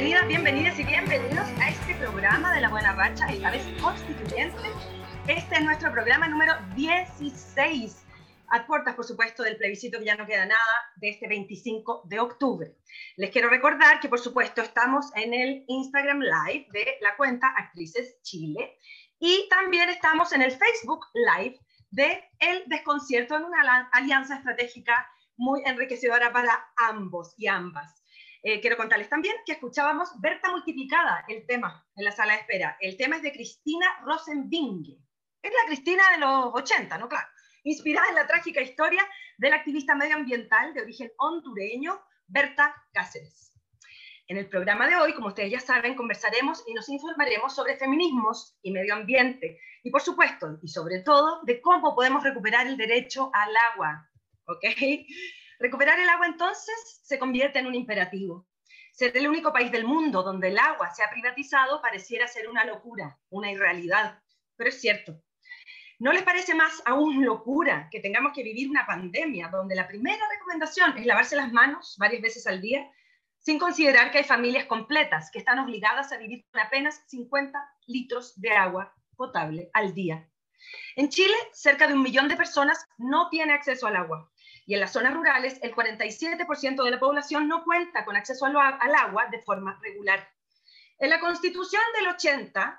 Bienvenidas, bienvenidas y bienvenidos a este programa de la Buena Racha, esta vez constituyente. Este es nuestro programa número 16, a puertas, por supuesto, del plebiscito que ya no queda nada, de este 25 de octubre. Les quiero recordar que, por supuesto, estamos en el Instagram Live de la cuenta Actrices Chile y también estamos en el Facebook Live de El Desconcierto en una alianza estratégica muy enriquecedora para ambos y ambas. Eh, quiero contarles también que escuchábamos Berta Multiplicada, el tema, en la sala de espera. El tema es de Cristina Rosenbinge. Es la Cristina de los 80, ¿no? Claro. Inspirada en la trágica historia de la activista medioambiental de origen hondureño, Berta Cáceres. En el programa de hoy, como ustedes ya saben, conversaremos y nos informaremos sobre feminismos y medio ambiente. Y por supuesto, y sobre todo, de cómo podemos recuperar el derecho al agua. ¿Ok? Recuperar el agua entonces se convierte en un imperativo. Ser el único país del mundo donde el agua se ha privatizado pareciera ser una locura, una irrealidad, pero es cierto. ¿No les parece más aún locura que tengamos que vivir una pandemia donde la primera recomendación es lavarse las manos varias veces al día, sin considerar que hay familias completas que están obligadas a vivir con apenas 50 litros de agua potable al día? En Chile, cerca de un millón de personas no tiene acceso al agua y en las zonas rurales, el 47% de la población no cuenta con acceso al, agua de forma regular. En la Constitución del 80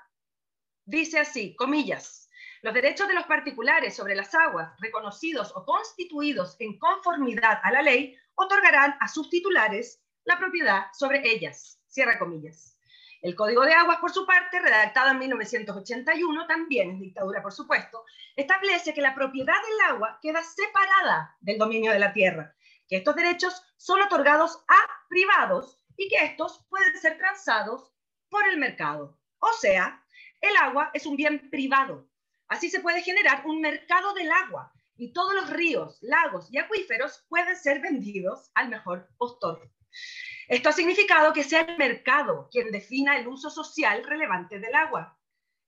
dice así, comillas, los derechos de los particulares sobre las aguas reconocidos o constituidos en conformidad a la ley otorgarán a sus titulares la propiedad sobre ellas. Cierra comillas. El Código de Aguas, por su parte, redactado en 1981, también en dictadura, por supuesto, establece que la propiedad del agua queda separada del dominio de la tierra, que estos derechos son otorgados a privados y que estos pueden ser transados por el mercado. O sea, el agua es un bien privado. Así se puede generar un mercado del agua y todos los ríos, lagos y acuíferos pueden ser vendidos al mejor postor. Esto ha significado que sea el mercado quien defina el uso social relevante del agua.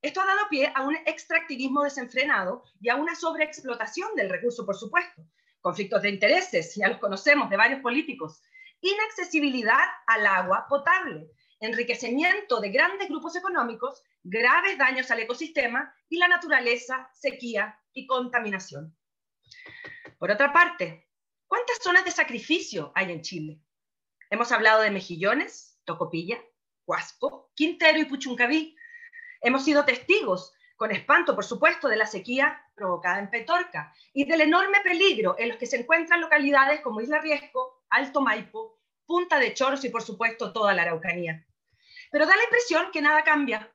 Esto ha dado pie a un extractivismo desenfrenado y a una sobreexplotación del recurso, por supuesto. Conflictos de intereses, ya los conocemos de varios políticos. Inaccesibilidad al agua potable, enriquecimiento de grandes grupos económicos, graves daños al ecosistema y la naturaleza, sequía y contaminación. Por otra parte, ¿cuántas zonas de sacrificio hay en Chile? Hemos hablado de Mejillones, Tocopilla, Huasco, Quintero y Puchuncaví. Hemos sido testigos, con espanto, por supuesto, de la sequía provocada en Petorca y del enorme peligro en los que se encuentran localidades como Isla Riesco, Alto Maipo, Punta de Choros y, por supuesto, toda la Araucanía. Pero da la impresión que nada cambia,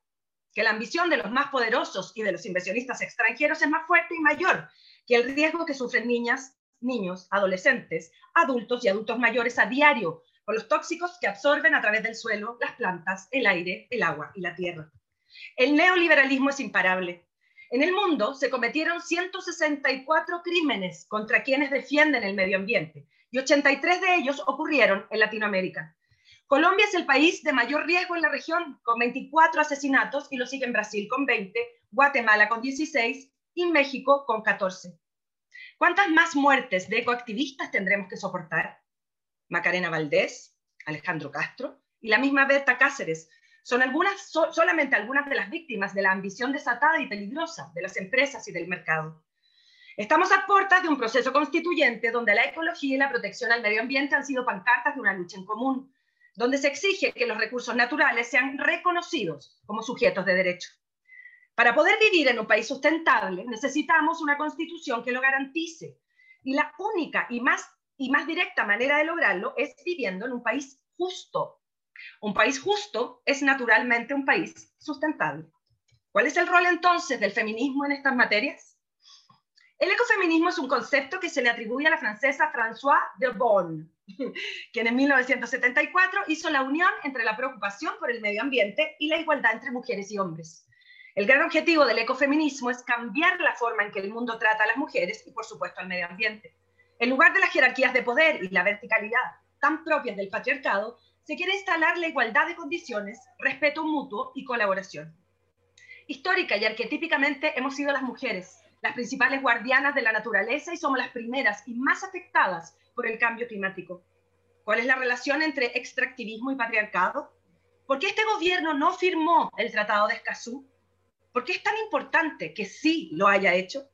que la ambición de los más poderosos y de los inversionistas extranjeros es más fuerte y mayor que el riesgo que sufren niñas, niños, adolescentes, adultos y adultos mayores a diario con los tóxicos que absorben a través del suelo las plantas, el aire, el agua y la tierra. El neoliberalismo es imparable. En el mundo se cometieron 164 crímenes contra quienes defienden el medio ambiente y 83 de ellos ocurrieron en Latinoamérica. Colombia es el país de mayor riesgo en la región, con 24 asesinatos, y lo sigue en Brasil con 20, Guatemala con 16 y México con 14. ¿Cuántas más muertes de ecoactivistas tendremos que soportar? Macarena Valdés, Alejandro Castro y la misma Berta Cáceres. Son algunas, solamente algunas de las víctimas de la ambición desatada y peligrosa de las empresas y del mercado. Estamos a puertas de un proceso constituyente donde la ecología y la protección al medio ambiente han sido pancartas de una lucha en común, donde se exige que los recursos naturales sean reconocidos como sujetos de derecho. Para poder vivir en un país sustentable necesitamos una constitución que lo garantice. Y la única y más y más directa manera de lograrlo es viviendo en un país justo. Un país justo es naturalmente un país sustentable. ¿Cuál es el rol entonces del feminismo en estas materias? El ecofeminismo es un concepto que se le atribuye a la francesa Françoise de Bonne, quien en 1974 hizo la unión entre la preocupación por el medio ambiente y la igualdad entre mujeres y hombres. El gran objetivo del ecofeminismo es cambiar la forma en que el mundo trata a las mujeres y, por supuesto, al medio ambiente En lugar de las jerarquías de poder y la verticalidad tan propias del patriarcado, se quiere instalar la igualdad de condiciones, respeto mutuo y colaboración. Histórica y arquetípicamente hemos sido las mujeres, las principales guardianas de la naturaleza y somos las primeras y más afectadas por el cambio climático. ¿Cuál es la relación entre extractivismo y patriarcado? ¿Por qué este gobierno no firmó el Tratado de Escazú? ¿Por qué es tan importante que sí lo haya hecho?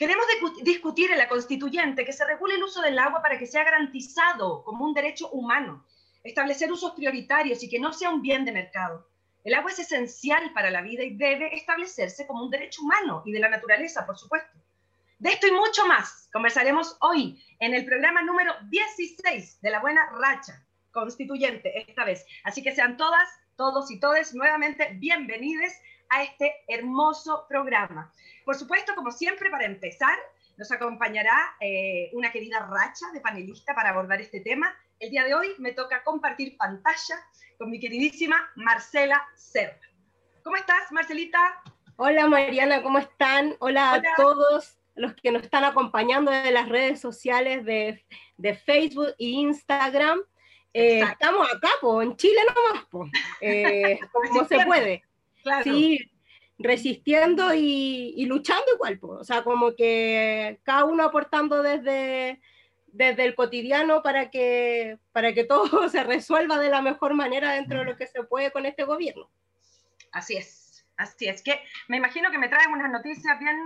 Queremos discutir en la constituyente que se regule el uso del agua para que sea garantizado como un derecho humano, establecer usos prioritarios y que no sea un bien de mercado. El agua es esencial para la vida y debe establecerse como un derecho humano y de la naturaleza, por supuesto. De esto y mucho más conversaremos hoy en el programa número 16 de La Buena Racha Constituyente, esta vez. Así que sean todas, todos y todes nuevamente bienvenidos a este hermoso programa. Por supuesto, como siempre, para empezar, nos acompañará eh, una querida racha de panelista para abordar este tema. El día de hoy me toca compartir pantalla con mi queridísima Marcela Serra. ¿Cómo estás, Marcelita? Hola, Mariana, ¿cómo están? Hola, a todos los que nos están acompañando de las redes sociales de, de Facebook e Instagram. Eh, estamos acá, po, en Chile nomás, po. Eh, como se puede. Sí, resistiendo y, luchando igual, o sea, como que cada uno aportando desde, desde el cotidiano para que, para que todo se resuelva de la mejor manera dentro de lo que se puede con este gobierno. Así es, así es, que me imagino que me traen unas noticias bien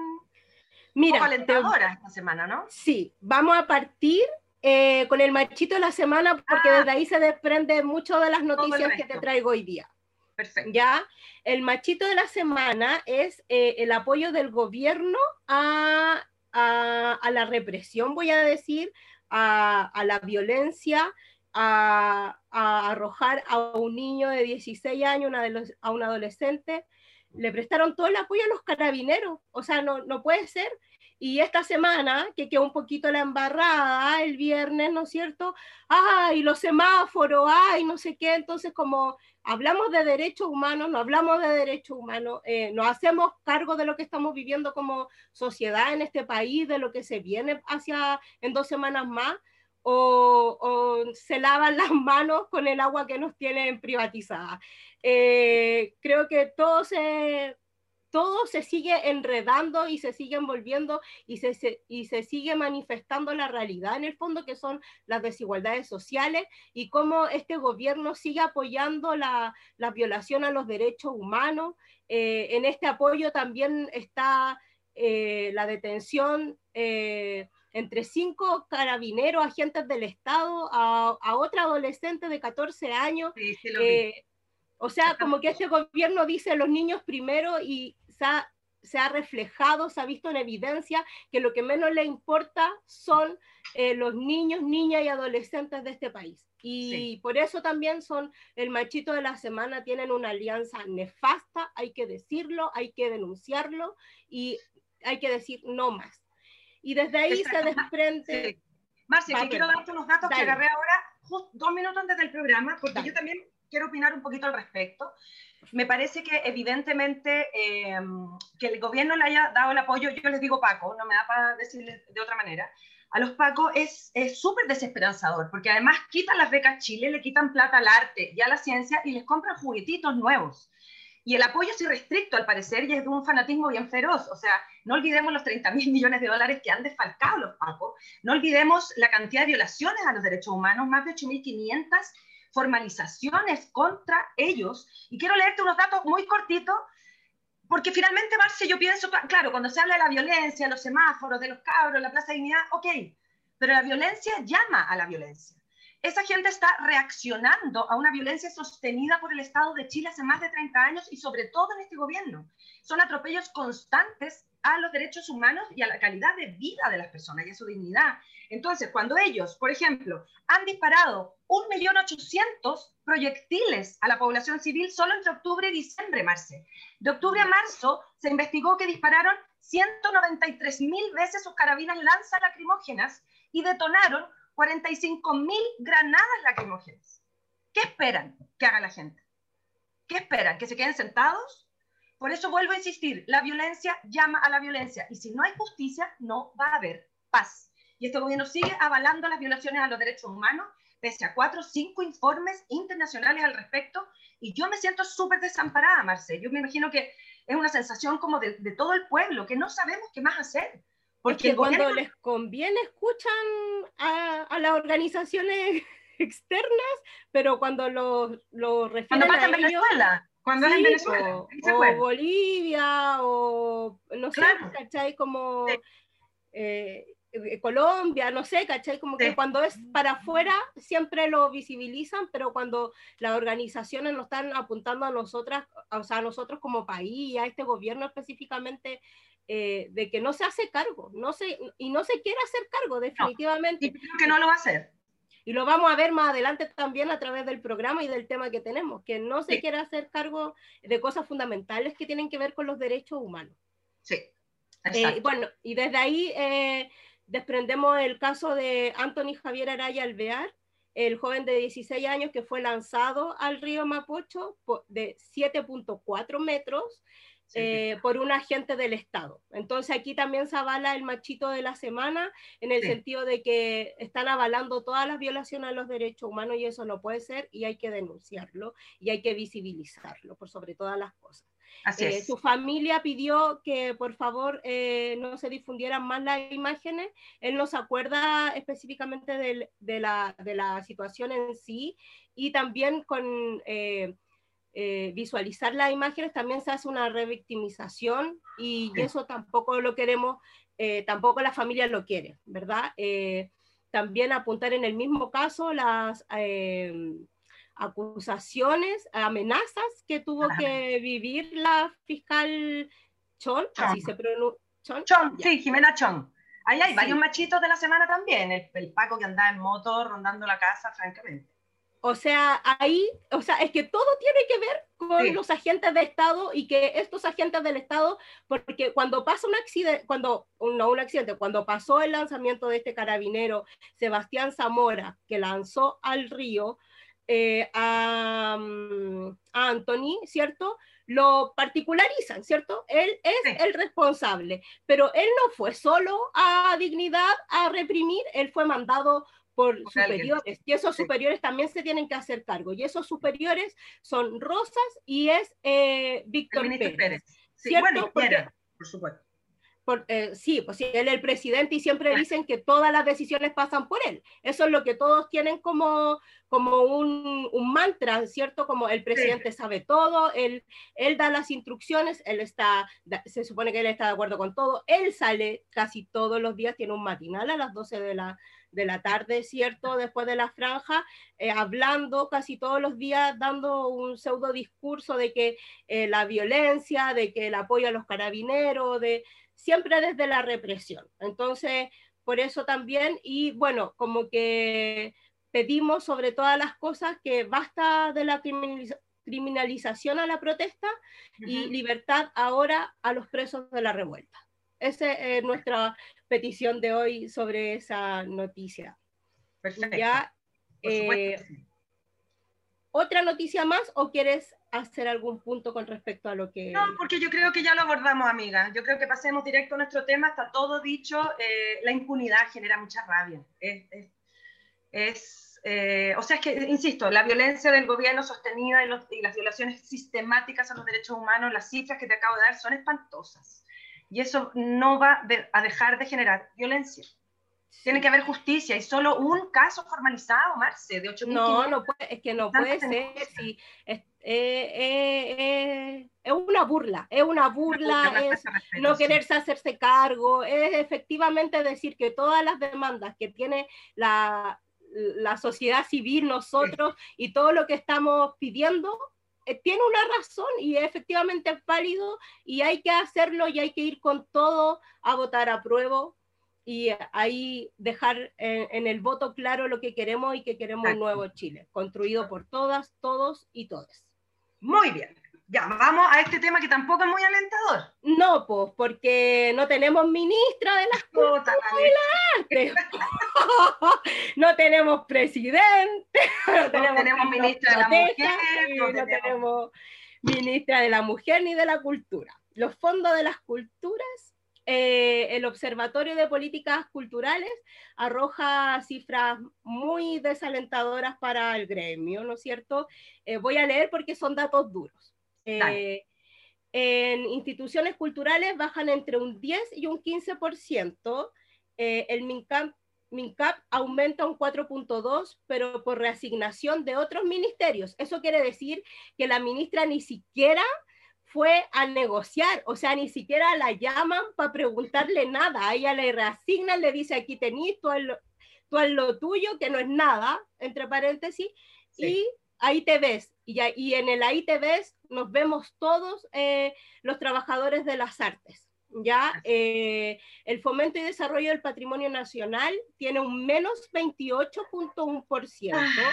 Mira, alentadoras esta semana, ¿no? Sí, vamos a partir eh, con el machito de la semana porque ah. desde ahí se desprende mucho de las noticias que te traigo hoy día. Perfecto. Ya, el machito de la semana es eh, el apoyo del gobierno a, la represión, voy a decir, a, la violencia, a, arrojar a un niño de 16 años, a un adolescente. Le prestaron todo el apoyo a los carabineros. O sea, no, no puede ser y esta semana, que quedó un poquito la embarrada, el viernes, ¿no es cierto? Ay, los semáforos, ay, no sé qué. Entonces, como hablamos de derechos humanos, no hablamos de derechos humanos, eh, nos hacemos cargo de lo que estamos viviendo como sociedad en este país, de lo que se viene hacia en dos semanas más, o, se lavan las manos con el agua que nos tienen privatizada. Eh, creo que todo se todo se sigue enredando y se sigue envolviendo y se, y se sigue manifestando la realidad en el fondo, que son las desigualdades sociales y cómo este gobierno sigue apoyando la, violación a los derechos humanos. Eh, en este apoyo también está eh, la detención eh, entre cinco carabineros, agentes del Estado, a, otra adolescente de 14 años. o sea, como que este gobierno dice los niños primero y se ha, reflejado, se ha visto en evidencia que lo que menos le importa son eh, los niños, niñas y adolescentes de este país. Y por eso también son el machito de la semana, tienen una alianza nefasta, hay que decirlo, hay que denunciarlo y hay que decir no más. Y desde ahí se desprende... Sí. Marcia, quiero darte unos datos que agarré ahora, dos minutos antes del programa, porque yo también quiero opinar un poquito al respecto me parece que evidentemente eh, que el gobierno le haya dado el apoyo, yo les digo Paco, no me da para decirles de otra manera, a los Paco es súper desesperanzador, porque además quitan las becas Chile, le quitan plata al arte y a la ciencia y les compran juguetitos nuevos. Y el apoyo es irrestricto, al parecer, y es de un fanatismo bien feroz. O sea, no olvidemos los 30 mil millones de dólares que han desfalcado los Pacos, no olvidemos la cantidad de violaciones a los derechos humanos, más de 8.500 formalizaciones contra ellos. Y quiero leerte unos datos muy cortitos, porque finalmente, Marce, yo pienso, claro, cuando se habla de la violencia, los semáforos, de los cabros, la Plaza de Dignidad, ok, pero la violencia llama a la violencia. Esa gente está reaccionando a una violencia sostenida por el Estado de Chile hace más de 30 años y sobre todo en este gobierno. Son atropellos constantes a los derechos humanos y a la calidad de vida de las personas y a su dignidad. Entonces, cuando ellos, por ejemplo, han disparado 1.800.000 proyectiles a la población civil solo entre octubre y diciembre, Marce. De octubre a marzo se investigó que dispararon 193.000 veces sus carabinas lanza lacrimógenas y detonaron 45.000 granadas lacrimógenas. ¿Qué esperan que haga la gente? ¿Qué esperan? ¿Que se queden sentados? Por eso vuelvo a insistir, la violencia llama a la violencia y si no hay justicia, no va a haber paz. y este gobierno sigue avalando las violaciones a los derechos humanos, pese a cuatro o cinco informes internacionales al respecto, y yo me siento súper desamparada, Marcel. Yo me imagino que es una sensación como de, de, todo el pueblo, que no sabemos qué más hacer. Porque cuando les conviene escuchan a, a las organizaciones externas, pero cuando lo, lo refieren cuando pasa en Venezuela, cuando es en Venezuela, o, Bolivia, o no sé, ¿cachai? Como eh, eh, Colombia, no sé, ¿cachai? Como que cuando es para afuera siempre lo visibilizan, pero cuando las organizaciones nos están apuntando a nosotras, o sea, a nosotros como país, a este gobierno específicamente, eh, de que no se hace cargo, no se, y no se quiere hacer cargo, definitivamente. y creo que no lo va a hacer. Y lo vamos a ver más adelante también a través del programa y del tema que tenemos, que no se quiere hacer cargo de cosas fundamentales que tienen que ver con los derechos humanos. Sí. Eh, bueno, y desde ahí eh, desprendemos el caso de Anthony Javier Araya Alvear, el joven de 16 años que fue lanzado al río Mapocho de 7.4 metros eh, por un agente del Estado. Entonces aquí también se avala el machito de la semana en el sentido de que están avalando todas las violaciones a los derechos humanos y eso no puede ser y hay que denunciarlo y hay que visibilizarlo por sobre todas las cosas. Eh, su familia pidió que por favor eh, no se difundieran más las imágenes. Él no se acuerda específicamente de, la, de la situación en sí y también con eh, visualizar las imágenes, también se hace una revictimización y, eso tampoco lo queremos, tampoco la familia lo quiere, ¿verdad? También apuntar en el mismo caso las acusaciones, amenazas que tuvo que vivir la fiscal Chon, así se pronuncia. Chon, sí, Jimena Chon. Ahí hay varios machitos de la semana también, el, el Paco que andaba en moto rondando la casa, francamente. O sea, ahí, o sea, es que todo tiene que ver con los agentes de Estado y que estos agentes del Estado, porque cuando pasa un accidente, cuando, no un accidente, cuando pasó el lanzamiento de este carabinero, Sebastián Zamora, que lanzó al río eh, a, mm, a, Anthony, ¿cierto? Lo particularizan, ¿cierto? Él es el responsable, pero él no fue solo a dignidad a reprimir, él fue mandado por, superiores. Y esos superiores también se tienen que hacer cargo. Y esos superiores son Rosas y es eh, Víctor Pérez. Sí, bueno, por supuesto. Eh, sí, pues sí, él es el presidente y siempre dicen que todas las decisiones pasan por él. Eso es lo que todos tienen como, como un, un mantra, ¿cierto? Como el presidente sabe todo, él, él da las instrucciones, él está, se supone que él está de acuerdo con todo, él sale casi todos los días, tiene un matinal a las 12 de la, de la tarde, ¿cierto? Después de la franja, eh, hablando casi todos los días, dando un pseudo discurso de que eh, la violencia, de que el apoyo a los carabineros, de siempre desde la represión. Entonces, por eso también, y bueno, como que pedimos sobre todas las cosas que basta de la criminalización a la protesta y libertad ahora a los presos de la revuelta. Esa es nuestra petición de hoy sobre esa noticia. Perfecto. Ya, eh, ¿Otra noticia más o quieres hacer algún punto con respecto a lo que... No, porque yo creo que ya lo abordamos, amiga. Yo creo que pasemos directo a nuestro tema, está todo dicho. Eh, la impunidad genera mucha rabia. Es, es, eh, o sea, es que, insisto, la violencia del gobierno sostenida y, y las violaciones sistemáticas a los derechos humanos, las cifras que te acabo de dar son espantosas y eso no va a dejar de generar violencia. Tiene que haber justicia y solo un caso formalizado, Marce, de 8 No, no puede, es que no puede ser. Si, es, eh, eh, eh, es, una burla, es una burla, es no quererse hacerse cargo, es efectivamente decir que todas las demandas que tiene la, la sociedad civil, nosotros y todo lo que estamos pidiendo eh, tiene una razón y efectivamente es válido y hay que hacerlo y hay que ir con todo a votar a prueba y ahí dejar en, el voto claro lo que queremos y que queremos un nuevo Chile, construido por todas, todos y todas. Muy bien. Ya, vamos a este tema que tampoco es muy alentador. No, pues, porque no tenemos ministra de las cosas no tenemos presidente, no tenemos, ministra de la mujer, no, tenemos... ministra de la mujer ni de la cultura. Los fondos de las culturas, eh, el Observatorio de Políticas Culturales arroja cifras muy desalentadoras para el gremio, ¿no es cierto? Eh, voy a leer porque son datos duros. Eh, en instituciones culturales bajan entre un 10 y un 15%. el MINCAP, MINCAP aumenta un 4.2, pero por reasignación de otros ministerios. Eso quiere decir que la ministra ni siquiera fue a negociar, o sea, ni siquiera la llaman para preguntarle nada, a ella le reasignan, le dice aquí tenís, tú haz lo, tuyo, que no es nada, entre paréntesis, y ahí te ves, y, y, en el ahí te ves nos vemos todos eh, los trabajadores de las artes. ¿Ya? Eh, el fomento y desarrollo del patrimonio nacional tiene un menos 28.1%, ah,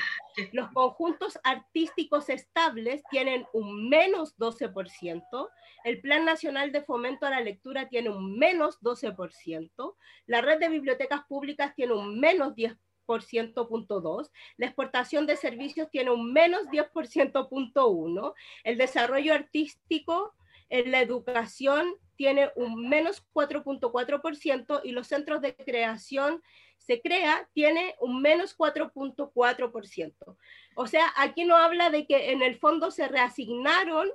los conjuntos artísticos estables tienen un menos 12%, el Plan Nacional de Fomento a la Lectura tiene un menos 12%, la red de bibliotecas públicas tiene un menos 10%.2, la exportación de servicios tiene un menos 10%.1, el desarrollo artístico en la educación tiene un menos 4.4% y los centros de creación se crea tiene un menos 4.4%. O sea, aquí no habla de que en el fondo se reasignaron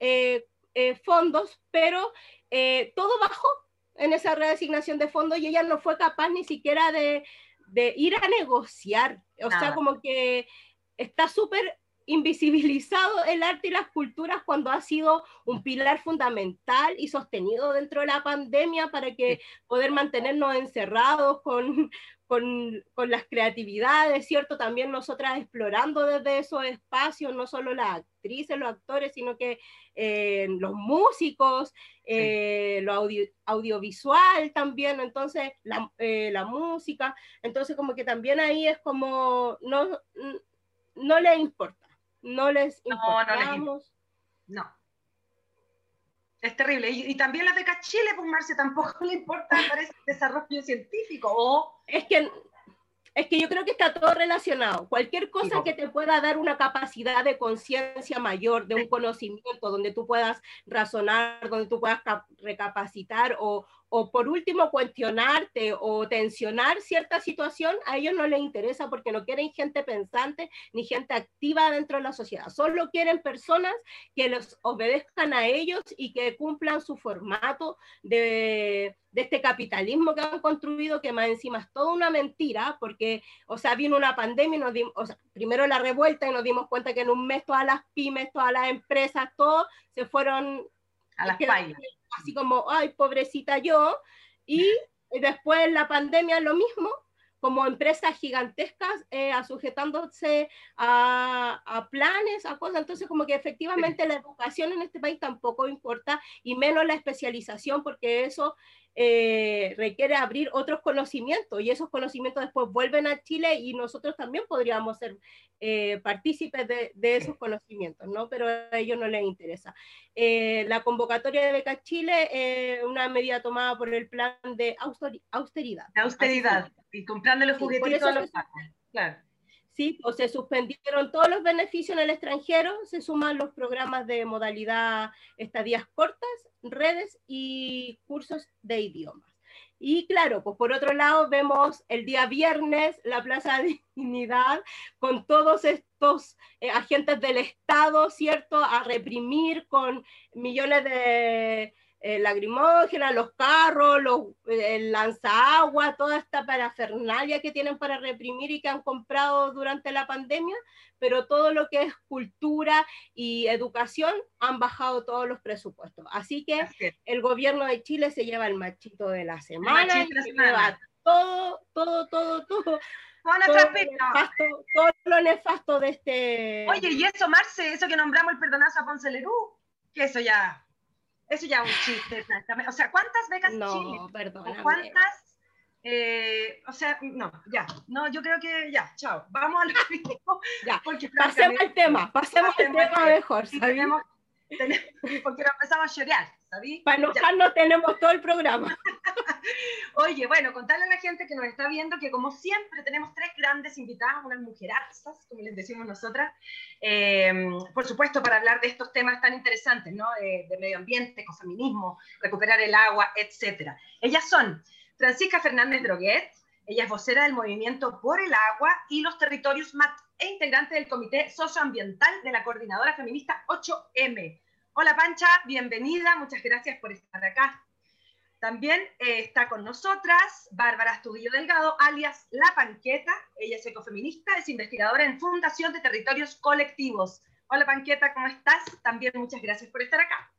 eh, eh, fondos, pero eh, todo bajó en esa reasignación de fondos y ella no fue capaz ni siquiera de, ir a negociar. O sea, como que está súper invisibilizado el arte y las culturas cuando ha sido un pilar fundamental y sostenido dentro de la pandemia para que poder mantenernos encerrados con, con, con, las creatividades, ¿cierto? También nosotras explorando desde esos espacios, no solo las actrices, los actores, sino que eh, los músicos, eh, lo audiovisual también, entonces la, eh, la música, entonces como que también ahí es como, no, no le importa no les importamos. No, Es terrible. Y, también la beca Chile, pues Marce, tampoco le importa el desarrollo científico. O... Es que es que yo creo que está todo relacionado. Cualquier cosa que te pueda dar una capacidad de conciencia mayor, de un conocimiento, donde tú puedas razonar, donde tú puedas recapacitar o, o por último cuestionarte o tensionar cierta situación, a ellos no les interesa porque no quieren gente pensante ni gente activa dentro de la sociedad. Solo quieren personas que los obedezcan a ellos y que cumplan su formato de, de este capitalismo que han construido, que más encima es toda una mentira, porque, o sea, vino una pandemia y nos dimos, o sea, primero la revuelta y nos dimos cuenta que en un mes todas las pymes, todas las empresas, todo se fueron a las payas así como, ay, pobrecita yo, y después la pandemia lo mismo, como empresas gigantescas eh, sujetándose a, a, planes, a cosas. Entonces, como que efectivamente la educación en este país tampoco importa, y menos la especialización, porque eso eh, requiere abrir otros conocimientos y esos conocimientos después vuelven a Chile y nosotros también podríamos ser eh, partícipes de, esos conocimientos, ¿no? Pero a ellos no les interesa. Eh, la convocatoria de Beca Chile es una medida tomada por el plan de austeridad. austeridad, y comprando los juguetitos a los Claro. ¿Sí? O se suspendieron todos los beneficios en el extranjero, se suman los programas de modalidad estadías cortas, redes y cursos de idiomas. Y claro, pues por otro lado vemos el día viernes la Plaza de Dignidad con todos estos eh, agentes del Estado, ¿cierto? A reprimir con millones de eh, lagrimógena, los carros, los, el lanzaagua, toda esta parafernalia que tienen para reprimir y que han comprado durante la pandemia, pero todo lo que es cultura y educación han bajado todos los presupuestos. Así que el gobierno de Chile se lleva el machito de la semana, y se lleva todo, todo, todo, todo. Todo lo, nefasto, todo lo nefasto de este... Oye, y eso, Marce, eso que nombramos el perdonazo a Ponce Lerú, que eso ya eso ya es un chiste, exactamente. O sea, ¿cuántas becas no, Chile? Perdón. ¿Cuántas? Eh, o sea, no, ya. No, yo creo que ya, chao. Vamos a lo Ya, pasemos al tema, pasemos al tema mejor, tenemos, tenemos, porque lo empezamos a llorar, ¿sabí? Para enojarnos tenemos todo el programa. Oye, bueno, contarle a la gente que nos está viendo que como siempre tenemos tres grandes invitadas, unas mujerazas, como les decimos nosotras, eh, por supuesto para hablar de estos temas tan interesantes, ¿no? De, de medio ambiente, ecofeminismo, recuperar el agua, etcétera. Ellas son Francisca Fernández Droguet, ella es vocera del movimiento Por el Agua y los Territorios MAT e integrante del Comité Socioambiental de la Coordinadora Feminista 8M. Hola Pancha, bienvenida, muchas gracias por estar acá. También eh, está con nosotras Bárbara Astudillo Delgado, alias La Panqueta. Ella es ecofeminista, es investigadora en Fundación de Territorios Colectivos. Hola Panqueta, ¿cómo estás? También muchas gracias por estar acá.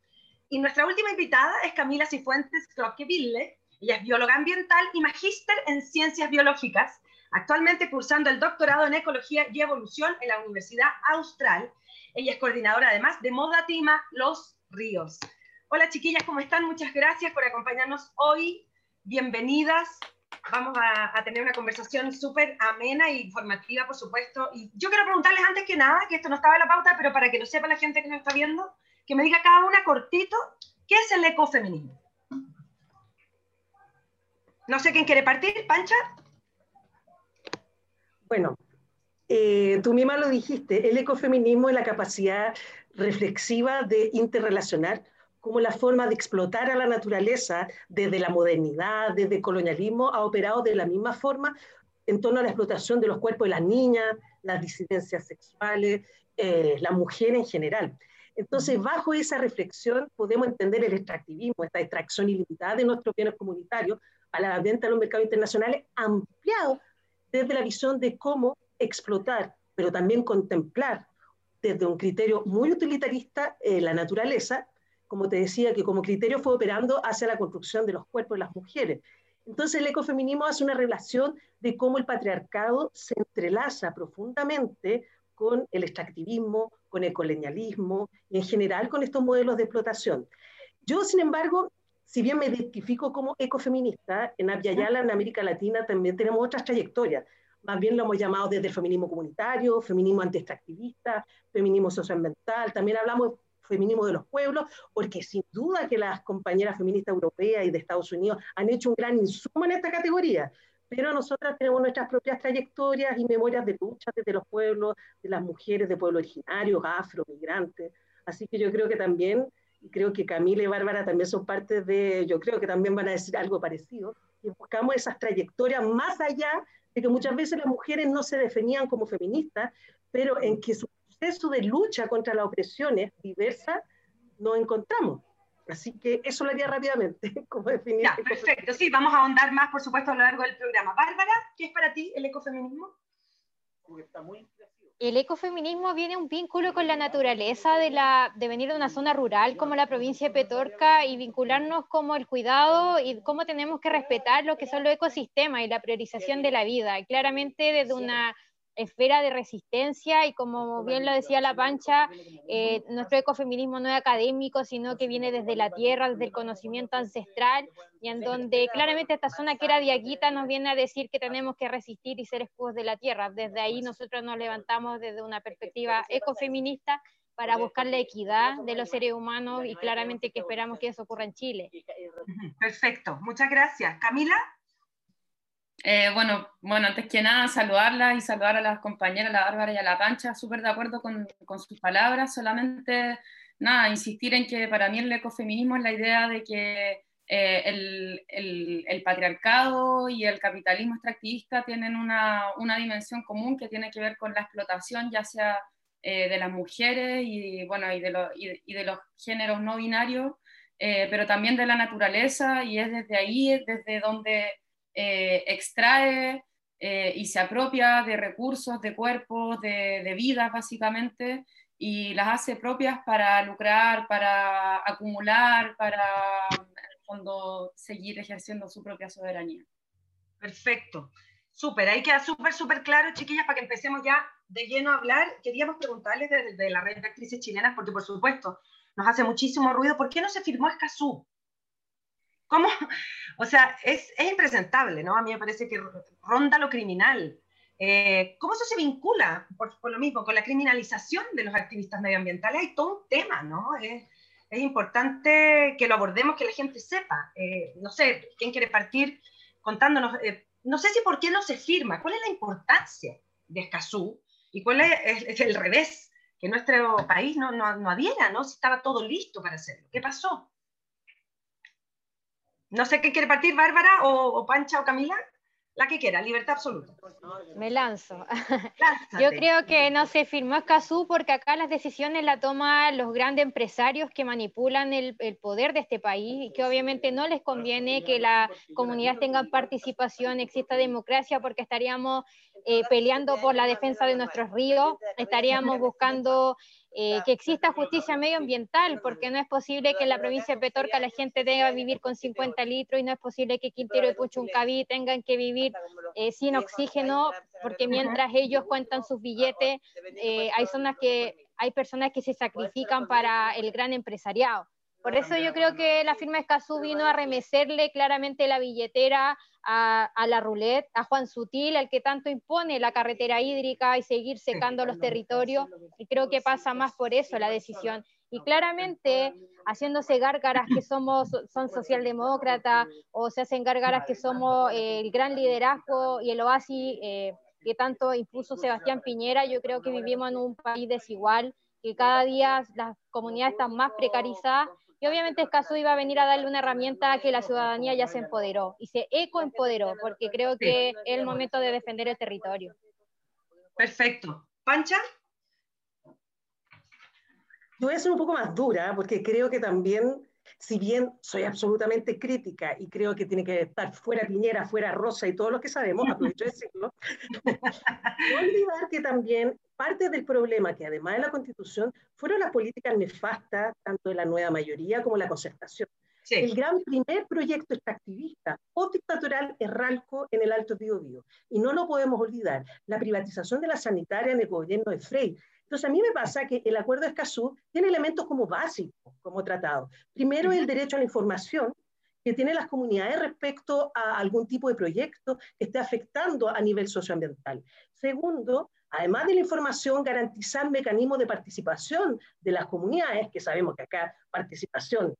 Y nuestra última invitada es Camila Cifuentes Cloqueville. Ella es bióloga ambiental y magíster en ciencias biológicas, actualmente cursando el doctorado en ecología y evolución en la Universidad Austral. Ella es coordinadora además de Moda Tima Los Ríos. Hola chiquillas, ¿cómo están? Muchas gracias por acompañarnos hoy. Bienvenidas. Vamos a, tener una conversación súper amena e informativa, por supuesto. Y yo quiero preguntarles antes que nada, que esto no estaba en la pauta, pero para que lo sepa la gente que nos está viendo, que me diga cada una cortito, ¿qué es el ecofeminismo? No sé quién quiere partir, Pancha. Bueno, eh, tú misma lo dijiste, el ecofeminismo es la capacidad reflexiva de interrelacionar como la forma de explotar a la naturaleza desde la modernidad, desde el colonialismo, ha operado de la misma forma en torno a la explotación de los cuerpos de las niñas, las disidencias sexuales, eh, la mujer en general. Entonces, bajo esa reflexión podemos entender el extractivismo, esta extracción ilimitada de nuestros bienes comunitarios a la venta en los mercados internacionales, ampliado desde la visión de cómo explotar, pero también contemplar desde un criterio muy utilitarista eh, la naturaleza como te decía, que como criterio fue operando hacia la construcción de los cuerpos de las mujeres. Entonces el ecofeminismo hace una relación de cómo el patriarcado se entrelaza profundamente con el extractivismo, con el colonialismo y en general con estos modelos de explotación. Yo, sin embargo, si bien me identifico como ecofeminista, en Yala, en América Latina, también tenemos otras trayectorias. Más bien lo hemos llamado desde el feminismo comunitario, feminismo antiextractivista, feminismo socioambiental. También hablamos feminismo de los pueblos, porque sin duda que las compañeras feministas europeas y de Estados Unidos han hecho un gran insumo en esta categoría, pero nosotras tenemos nuestras propias trayectorias y memorias de lucha desde los pueblos, de las mujeres de pueblos originarios, afro, migrantes, así que yo creo que también, y creo que Camila y Bárbara también son parte de, yo creo que también van a decir algo parecido, y buscamos esas trayectorias más allá de que muchas veces las mujeres no se definían como feministas, pero en que su proceso de lucha contra las opresiones diversas nos encontramos. Así que eso lo haría rápidamente, como definir. Ya, perfecto, sí, vamos a ahondar más, por supuesto, a lo largo del programa. Bárbara, ¿qué es para ti el ecofeminismo? El ecofeminismo viene un vínculo con la naturaleza de, la, de venir de una zona rural como la provincia de Petorca y vincularnos como el cuidado y cómo tenemos que respetar lo que son los ecosistemas y la priorización de la vida. Claramente desde una esfera de resistencia y como bien lo decía La Pancha, eh, nuestro ecofeminismo no es académico, sino que viene desde la tierra, desde el conocimiento ancestral, y en donde claramente esta zona que era diaguita nos viene a decir que tenemos que resistir y ser escudos de la tierra. Desde ahí nosotros nos levantamos desde una perspectiva ecofeminista para buscar la equidad de los seres humanos y claramente que esperamos que eso ocurra en Chile. Perfecto, muchas gracias. Camila. Eh, bueno, bueno, antes que nada, saludarla y saludar a las compañeras, a la Bárbara y a la Pancha, súper de acuerdo con, con, sus palabras, solamente, nada, insistir en que para mí el ecofeminismo es la idea de que eh, el, el, patriarcado y el capitalismo extractivista tienen una, una, dimensión común que tiene que ver con la explotación, ya sea eh, de las mujeres y, bueno, y, de lo, y, de los géneros no binarios, pero también de la naturaleza, y es desde ahí, desde donde eh, extrae eh, y se apropia de recursos, de cuerpos, de, de vidas básicamente, y las hace propias para lucrar, para acumular, para fondo seguir ejerciendo su propia soberanía. Perfecto. Súper, ahí queda súper, súper claro, chiquillas, para que empecemos ya de lleno a hablar. Queríamos preguntarles desde de la red de actrices chilenas, porque por supuesto nos hace muchísimo ruido, ¿por qué no se firmó Escazú? ¿Cómo? O sea, es, es, impresentable, ¿no? A mí me parece que ronda lo criminal. Eh, ¿Cómo eso se vincula, por, por, lo mismo, con la criminalización de los activistas medioambientales? Hay todo un tema, ¿no? Es, es importante que lo abordemos, que la gente sepa. Eh, no sé, ¿quién quiere partir? contándonos, eh, no sé si por qué no se firma, cuál es la importancia de Escazú y cuál es, el revés, que nuestro país no, no, no adhiera, ¿no? Si estaba todo listo para hacerlo. ¿Qué pasó? No sé qué quiere partir, Bárbara, o, o Pancha o Camila. La que quiera, libertad absoluta. Me lanzo. Yo creo que no se firmó Escazú porque acá las decisiones las toman los grandes empresarios que manipulan el, el, poder de este país y que obviamente no les conviene que la comunidad tenga participación, exista democracia porque estaríamos eh, peleando por la defensa de nuestros ríos, estaríamos buscando eh, que exista justicia medioambiental, porque no es posible que en la provincia de Petorca la gente deba vivir con 50 litros y no es posible que Quintero y Puchuncaví tengan que vivir eh, sin oxígeno, porque mientras ellos cuentan sus billetes, hay zonas que hay personas que se sacrifican para el gran empresariado. Por eso yo creo que la firma Escazú vino a remecerle claramente la billetera a, la roulette, a Juan Sutil, al que tanto impone la carretera hídrica y seguir secando los territorios. Y creo que pasa más por eso la decisión. Y claramente haciéndose gárgaras que somos, son socialdemócratas o se hacen gárgaras que somos eh, el gran liderazgo y el oasis eh, que tanto impuso Sebastián Piñera, yo creo que vivimos en un país desigual, que cada día las comunidades están más precarizadas y obviamente Escazú iba a venir a darle una herramienta a que la ciudadanía ya se empoderó y se ecoempoderó, porque creo que es el momento de defender el territorio. Perfecto. ¿Pancha? Yo voy a ser un poco más dura, porque creo que también, si bien soy absolutamente crítica y creo que tiene que estar fuera Piñera, fuera Rosa y todo lo que sabemos, aprovecho de decirlo, no olvidar que también parte del problema, que además de la constitución, fueron las políticas nefastas, tanto de la nueva mayoría como la concertación. El gran primer proyecto extractivista o dictatorial es Ralco en el Alto Biobío. Y no lo podemos olvidar, la privatización de la sanitaria en el gobierno de Frey. Entonces, a mí me pasa que el acuerdo de Escazú tiene elementos como básicos, como tratado. Primero, el derecho a la información, que tienen las comunidades respecto a algún tipo de proyecto que esté afectando a nivel socioambiental. Segundo, además de la información, garantizar mecanismos de participación de las comunidades, que sabemos que acá participación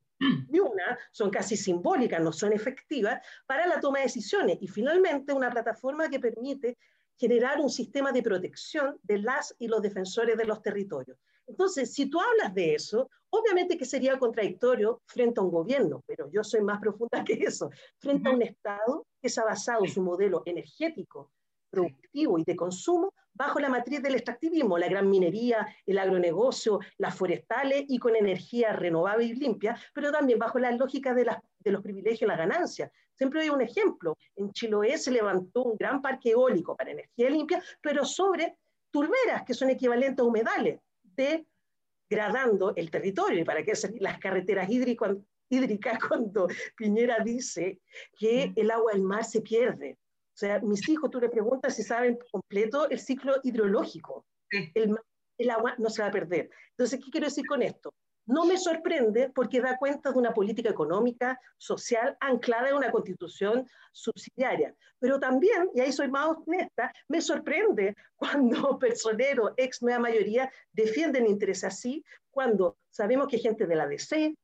ni una, son casi simbólicas, no son efectivas, para la toma de decisiones. Y finalmente, una plataforma que permite generar un sistema de protección de las y los defensores de los territorios. Entonces, si tú hablas de eso, obviamente que sería contradictorio frente a un gobierno, pero yo soy más profunda que eso, frente a un Estado que se ha basado su modelo energético, productivo y de consumo bajo la matriz del extractivismo, la gran minería, el agronegocio, las forestales y con energía renovable y limpia, pero también bajo la lógica de, de los privilegios y la ganancia. Siempre hay un ejemplo, en Chiloé se levantó un gran parque eólico para energía limpia, pero sobre turberas, que son equivalentes a humedales, degradando el territorio. ¿Y para qué las carreteras hídricas cuando Piñera dice que el agua del mar se pierde? O sea, mis hijos, tú le preguntas si saben completo el ciclo hidrológico. El, el agua no se va a perder. Entonces, ¿qué quiero decir con esto? No me sorprende porque da cuenta de una política económica, social, anclada en una constitución subsidiaria. Pero también, y ahí soy más honesta, me sorprende cuando personeros, ex nueva mayoría, defienden intereses así, cuando sabemos que gente de la DC,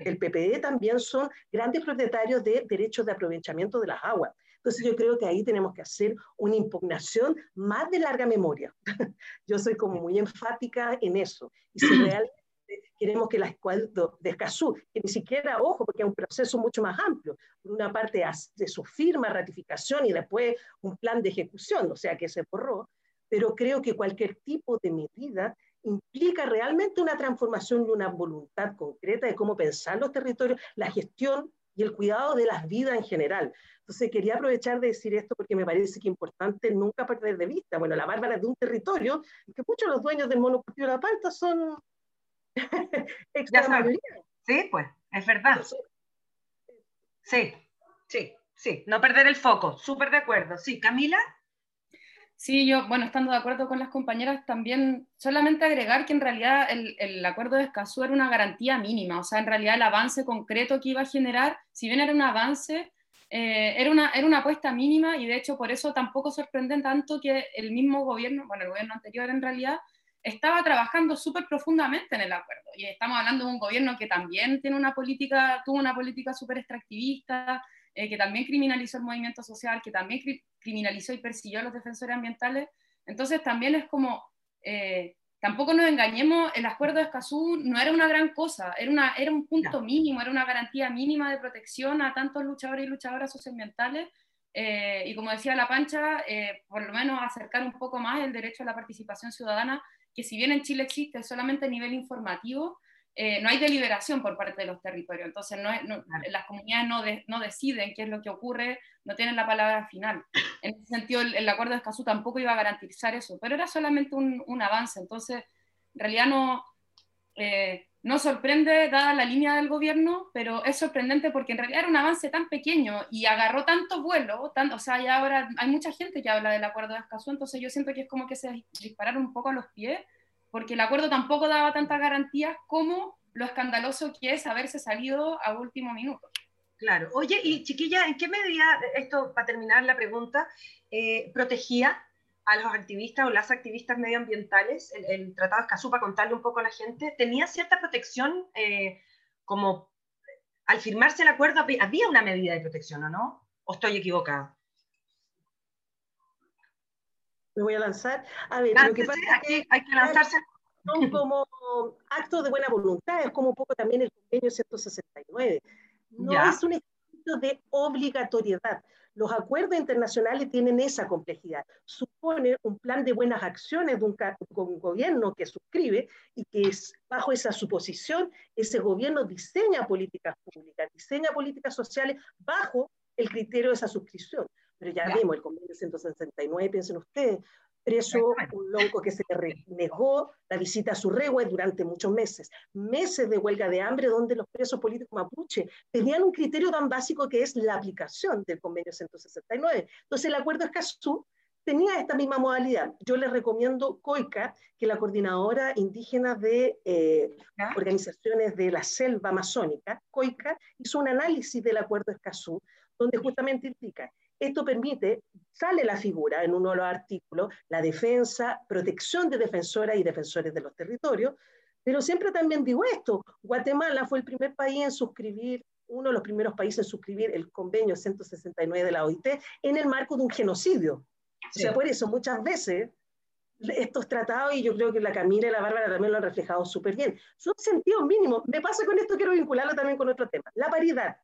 el PPE también son grandes propietarios de derechos de aprovechamiento de las aguas. Entonces yo creo que ahí tenemos que hacer una impugnación más de larga memoria. yo soy como muy enfática en eso. Y si realmente queremos que la escuadra de Escazú, que ni siquiera, ojo, porque es un proceso mucho más amplio, una parte de su firma, ratificación y después un plan de ejecución, o sea que se borró, pero creo que cualquier tipo de medida implica realmente una transformación y una voluntad concreta de cómo pensar los territorios, la gestión y el cuidado de las vidas en general. Entonces quería aprovechar de decir esto porque me parece que es importante nunca perder de vista. Bueno, la Bárbara es de un territorio que muchos de los dueños del monocultivo de la palta son Sí, pues, es verdad. Sí, sí, sí, no perder el foco, súper de acuerdo. Sí, Camila. Sí, yo, bueno, estando de acuerdo con las compañeras, también solamente agregar que en realidad el, el, acuerdo de Escazú era una garantía mínima, o sea, en realidad el avance concreto que iba a generar, si bien era un avance, eh, era, una, era una apuesta mínima y de hecho por eso tampoco sorprende tanto que el mismo gobierno, bueno, el gobierno anterior en realidad, estaba trabajando súper profundamente en el acuerdo. Y estamos hablando de un gobierno que también tiene una política, tuvo una política súper extractivista, eh, que también criminalizó el movimiento social, que también criminalizó y persiguió a los defensores ambientales. Entonces también es como, eh, tampoco nos engañemos, el acuerdo de Escazú no era una gran cosa, era, una, era un punto mínimo, era una garantía mínima de protección a tantos luchadores y luchadoras socioambientales. Eh, y como decía La Pancha, por lo menos acercar un poco más el derecho a la participación ciudadana, que si bien en Chile existe solamente a nivel informativo, eh, no hay deliberación por parte de los territorios, entonces las comunidades no, no, deciden qué es lo que ocurre, no tienen la palabra final. En ese sentido, el, acuerdo de Escazú tampoco iba a garantizar eso, pero era solamente un, un avance, entonces en realidad no, eh, no sorprende dada la línea del gobierno, pero es sorprendente porque en realidad era un avance tan pequeño y agarró tanto vuelo, tanto, o sea, ya ahora hay mucha gente que habla del acuerdo de Escazú, entonces yo siento que es como que se dispararon un poco a los pies porque el acuerdo tampoco daba tantas garantías como lo escandaloso que es haberse salido a último minuto. Claro. Oye, y chiquilla, ¿en qué medida, esto para terminar la pregunta, eh, protegía a los activistas o las activistas medioambientales, el, Tratado de Escazú, para contarle un poco a la gente, tenía cierta protección, eh, como al firmarse el acuerdo había una medida de protección, ¿o no? ¿O estoy equivocada? me voy a lanzar. A ver, lo que pasa es que hay que lanzarse. Son como actos de buena voluntad, es como un poco también el convenio 169. No es un de obligatoriedad. Los acuerdos internacionales tienen esa complejidad. Supone un plan de buenas acciones de un, un, gobierno que suscribe y que es, bajo esa suposición, ese gobierno diseña políticas públicas, diseña políticas sociales bajo el criterio de esa suscripción. Pero ya, vimos el convenio 169, piensen ustedes, preso un lonco que se negó la visita a su rehue durante muchos meses, meses de huelga de hambre donde los presos políticos mapuche tenían un criterio tan básico que es la aplicación del convenio 169. Entonces el acuerdo Escazú tenía esta misma modalidad. Yo les recomiendo COICA, que la coordinadora indígena de eh, organizaciones de la selva amazónica, COICA, hizo un análisis del acuerdo Escazú, donde justamente indica esto permite, sale la figura en uno de los artículos, la defensa, protección de defensoras y defensores de los territorios, pero siempre también digo esto, Guatemala fue el primer país en suscribir, uno de los primeros países en suscribir el convenio 169 de la OIT en el marco de un genocidio. O sea, por eso muchas veces estos tratados, y yo creo que la Camila y la Bárbara también lo han reflejado súper bien, son sentidos mínimos. Me pasa con esto, quiero vincularlo también con otro tema, la paridad.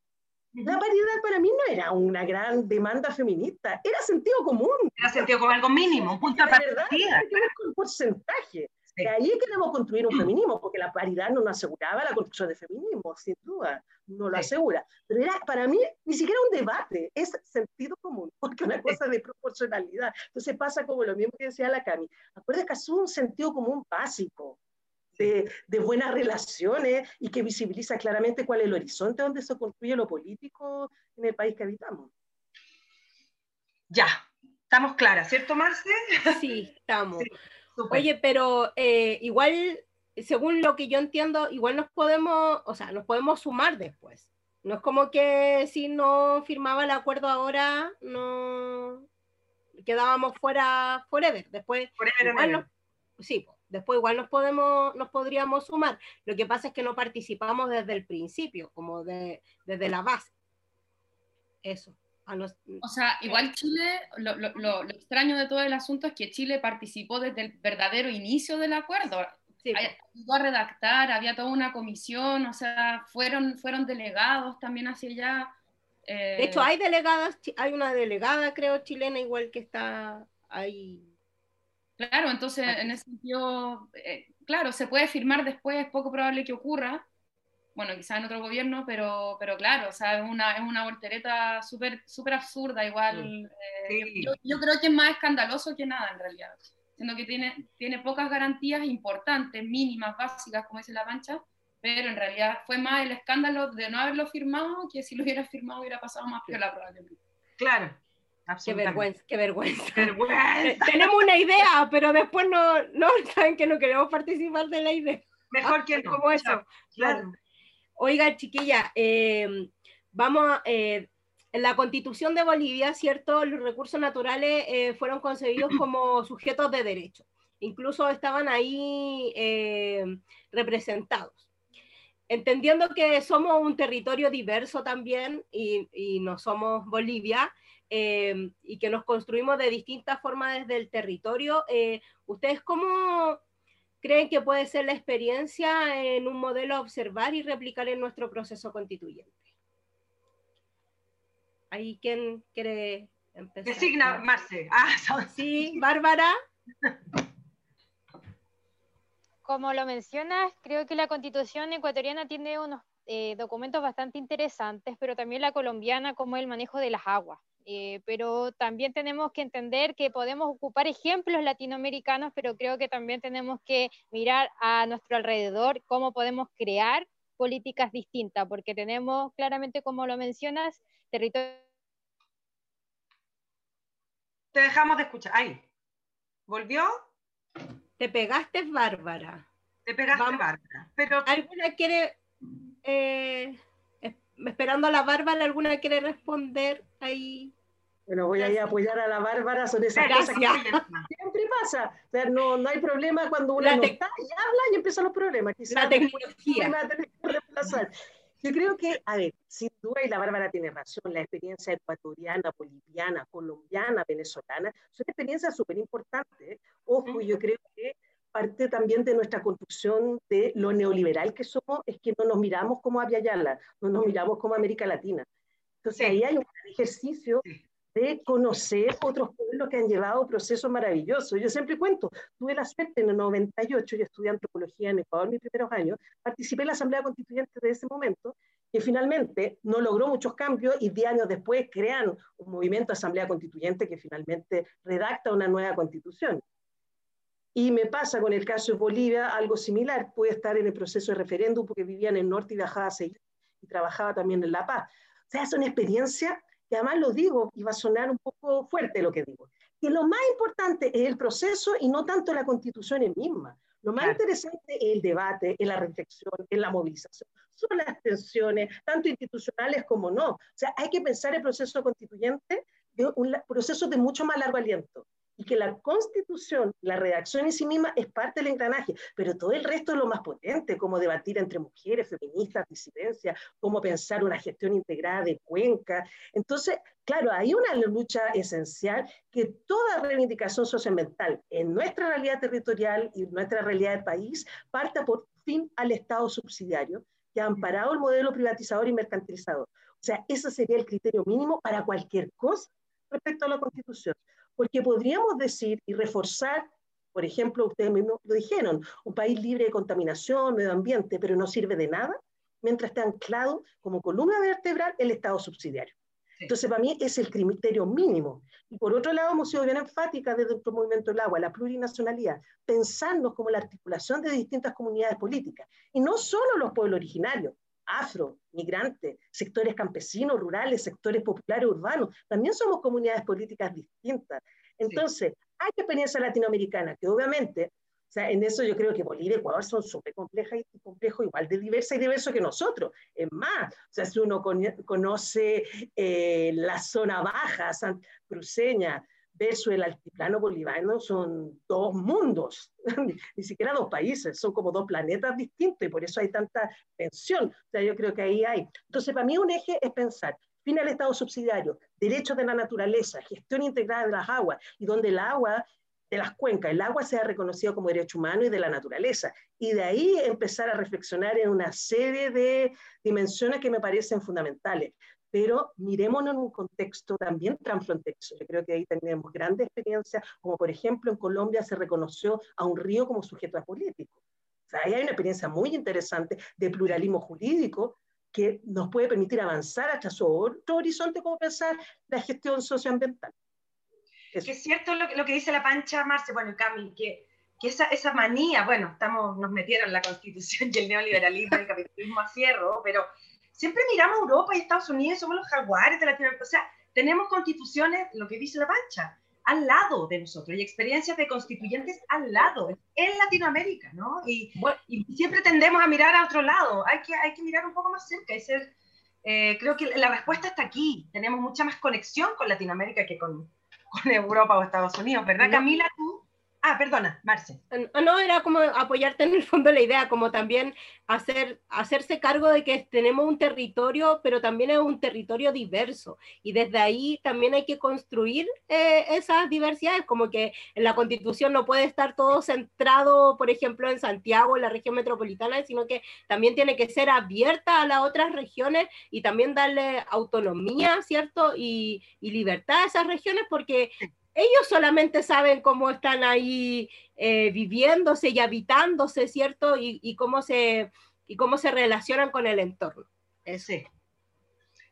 La paridad para mí no era una gran demanda feminista, era sentido común. Era sentido común, algo mínimo, un punto de partida. Tiene que ver con porcentaje. De ahí queremos construir un feminismo, porque la paridad no nos aseguraba la construcción de feminismo, sin duda, no lo asegura. Pero era, para mí, ni siquiera un debate, es sentido común, porque una cosa de proporcionalidad. Entonces pasa como lo mismo que decía la Cami. Acuérdate que es un sentido común básico de, buenas relaciones y que visibiliza claramente cuál es el horizonte donde se construye lo político en el país que habitamos. Ya, estamos claras, ¿cierto, Marce? Sí, estamos. Oye, pero eh, igual, según lo que yo entiendo, igual nos podemos, o sea, nos podemos sumar después. No es como que si no firmaba el acuerdo ahora, no quedábamos fuera forever. Después, forever sí, Después igual nos, podemos, nos podríamos sumar. Lo que pasa es que no participamos desde el principio, como de, desde la base. Eso. o sea, igual Chile, lo, lo, lo, extraño de todo el asunto es que Chile participó desde el verdadero inicio del acuerdo. Sí. Ayudó a redactar, había toda una comisión, o sea, fueron, fueron delegados también hacia allá. Eh... De hecho, hay delegadas, hay una delegada, creo, chilena, igual que está ahí Claro, entonces en ese sentido, eh, claro, se puede firmar después, es poco probable que ocurra, bueno, quizás en otro gobierno, pero, pero claro, o sea, es una, es una voltereta súper super absurda, igual. Eh, yo, yo, creo que es más escandaloso que nada, en realidad, siendo que tiene, tiene pocas garantías importantes, mínimas, básicas, como dice la mancha, pero en realidad fue más el escándalo de no haberlo firmado que si lo hubiera firmado hubiera pasado más que la probablemente. Claro, Qué vergüenza, qué vergüenza. Tenemos una idea, pero después no, no saben que no queremos participar de la idea. Mejor que no. Como eso. Claro. Oiga, chiquilla, eh, vamos a, eh, en la constitución de Bolivia, ¿cierto? Los recursos naturales eh, fueron concebidos como sujetos de derecho. Incluso estaban ahí representados. entendiendo que somos un territorio diverso también y, no somos Bolivia, eh, y que nos construimos de distintas formas desde el territorio, eh, ¿ustedes cómo creen que puede ser la experiencia en un modelo a observar y replicar en nuestro proceso constituyente? ¿Ahí quién quiere empezar? Designa, Marce. Ah, sí, Bárbara. Como lo mencionas, creo que la constitución ecuatoriana tiene unos eh, documentos bastante interesantes, pero también la colombiana como el manejo de las aguas. Eh, pero también tenemos que entender que podemos ocupar ejemplos latinoamericanos, pero creo que también tenemos que mirar a nuestro alrededor cómo podemos crear políticas distintas, porque tenemos claramente, como lo mencionas, territorio. Te dejamos de escuchar. Ahí. ¿Volvió? Te pegaste, Bárbara. Te pegaste, Bárbara. Pero... ¿Alguna quiere, eh, esperando a la Bárbara, alguna quiere responder ahí? Bueno, voy a ir a apoyar a la Bárbara, son esas cosas que siempre pasa. O sea, no, no hay problema cuando una no está y habla y empiezan los problemas. Quizás la tecnología. Yo creo que, a ver, sin duda, y la Bárbara tiene razón, la experiencia ecuatoriana, boliviana, colombiana, venezolana, son experiencias súper importantes. Ojo, yo creo que parte también de nuestra construcción de lo neoliberal que somos es que no nos miramos como Yala, no nos miramos como América Latina. Entonces ahí hay un ejercicio de conocer otros pueblos que han llevado procesos maravillosos. Yo siempre cuento, tuve la suerte en el 98, yo estudié antropología en Ecuador mis primeros años, participé en la Asamblea Constituyente de ese momento, que finalmente no logró muchos cambios y 10 años después crean un movimiento Asamblea Constituyente que finalmente redacta una nueva constitución. Y me pasa con el caso de Bolivia algo similar, pude estar en el proceso de referéndum porque vivía en el norte y viajaba a seguir y trabajaba también en La Paz. O sea, son experiencias y además lo digo, y va a sonar un poco fuerte lo que digo, que lo más importante es el proceso y no tanto la constitución en misma. Lo más interesante es el debate, es la reflexión, es la movilización. Son las tensiones, tanto institucionales como no. O sea, hay que pensar el proceso constituyente de un proceso de mucho más largo aliento y que la constitución, la redacción en sí misma es parte del engranaje, pero todo el resto es lo más potente, como debatir entre mujeres, feministas, disidencias, cómo pensar una gestión integrada de cuenca. Entonces, claro, hay una lucha esencial que toda reivindicación socioambiental en nuestra realidad territorial y nuestra realidad del país parta por fin al Estado subsidiario que ha amparado el modelo privatizador y mercantilizador. O sea, ese sería el criterio mínimo para cualquier cosa respecto a la Constitución porque podríamos decir y reforzar, por ejemplo, ustedes mismos lo dijeron, un país libre de contaminación, medio ambiente, pero no sirve de nada mientras esté anclado como columna vertebral el Estado subsidiario. Entonces, para mí es el criterio mínimo. Y por otro lado, hemos sido bien enfáticas desde nuestro movimiento del agua, la plurinacionalidad, pensarnos como la articulación de distintas comunidades políticas, y no solo los pueblos originarios, afro, migrantes, sectores campesinos, rurales, sectores populares, urbanos. También somos comunidades políticas distintas. Entonces, hay experiencia latinoamericana que obviamente, o sea, en eso yo creo que Bolivia y Ecuador son súper complejas y complejos, igual de diversas y diversos que nosotros. Es más, o sea, si uno conoce eh, la zona baja, San, cruceña, versus el altiplano boliviano son dos mundos, ni siquiera dos países, son como dos planetas distintos y por eso hay tanta tensión. O sea, yo creo que ahí hay. Entonces, para mí un eje es pensar fin al Estado subsidiario, derechos de la naturaleza, gestión integrada de las aguas y donde el agua de las cuencas, el agua sea reconocido como derecho humano y de la naturaleza. Y de ahí empezar a reflexionar en una serie de dimensiones que me parecen fundamentales pero mirémonos en un contexto también transfronterizo. Yo creo que ahí tenemos grandes experiencias, como por ejemplo en Colombia se reconoció a un río como sujeto político. O sea, ahí hay una experiencia muy interesante de pluralismo jurídico que nos puede permitir avanzar hasta su otro horizonte como pensar la gestión socioambiental. Que es cierto lo, lo, que dice la Pancha Marce, bueno, Cami, que, que esa, esa manía, bueno, estamos, nos metieron la constitución y el neoliberalismo, el capitalismo a fierro, pero siempre miramos a Europa y Estados Unidos, somos los jaguares de Latinoamérica. O sea, tenemos constituciones, lo que dice la pancha, al lado de nosotros y experiencias de constituyentes al lado, en Latinoamérica, ¿no? Y, siempre tendemos a mirar a otro lado, hay que, hay que mirar un poco más cerca y ser, eh, creo que la respuesta está aquí, tenemos mucha más conexión con Latinoamérica que con, con Europa o Estados Unidos, ¿verdad, Camila? ¿Tú? Ah, perdona, Marce. No, era como apoyarte en el fondo la idea, como también hacer, hacerse cargo de que tenemos un territorio, pero también es un territorio diverso. Y desde ahí también hay que construir eh, esas diversidades, como que en la constitución no puede estar todo centrado, por ejemplo, en Santiago, en la región metropolitana, sino que también tiene que ser abierta a las otras regiones y también darle autonomía, ¿cierto? Y, y libertad a esas regiones, porque ellos solamente saben cómo están ahí eh, viviéndose y habitándose, ¿cierto? Y, cómo se, y cómo se relacionan con el entorno. Sí.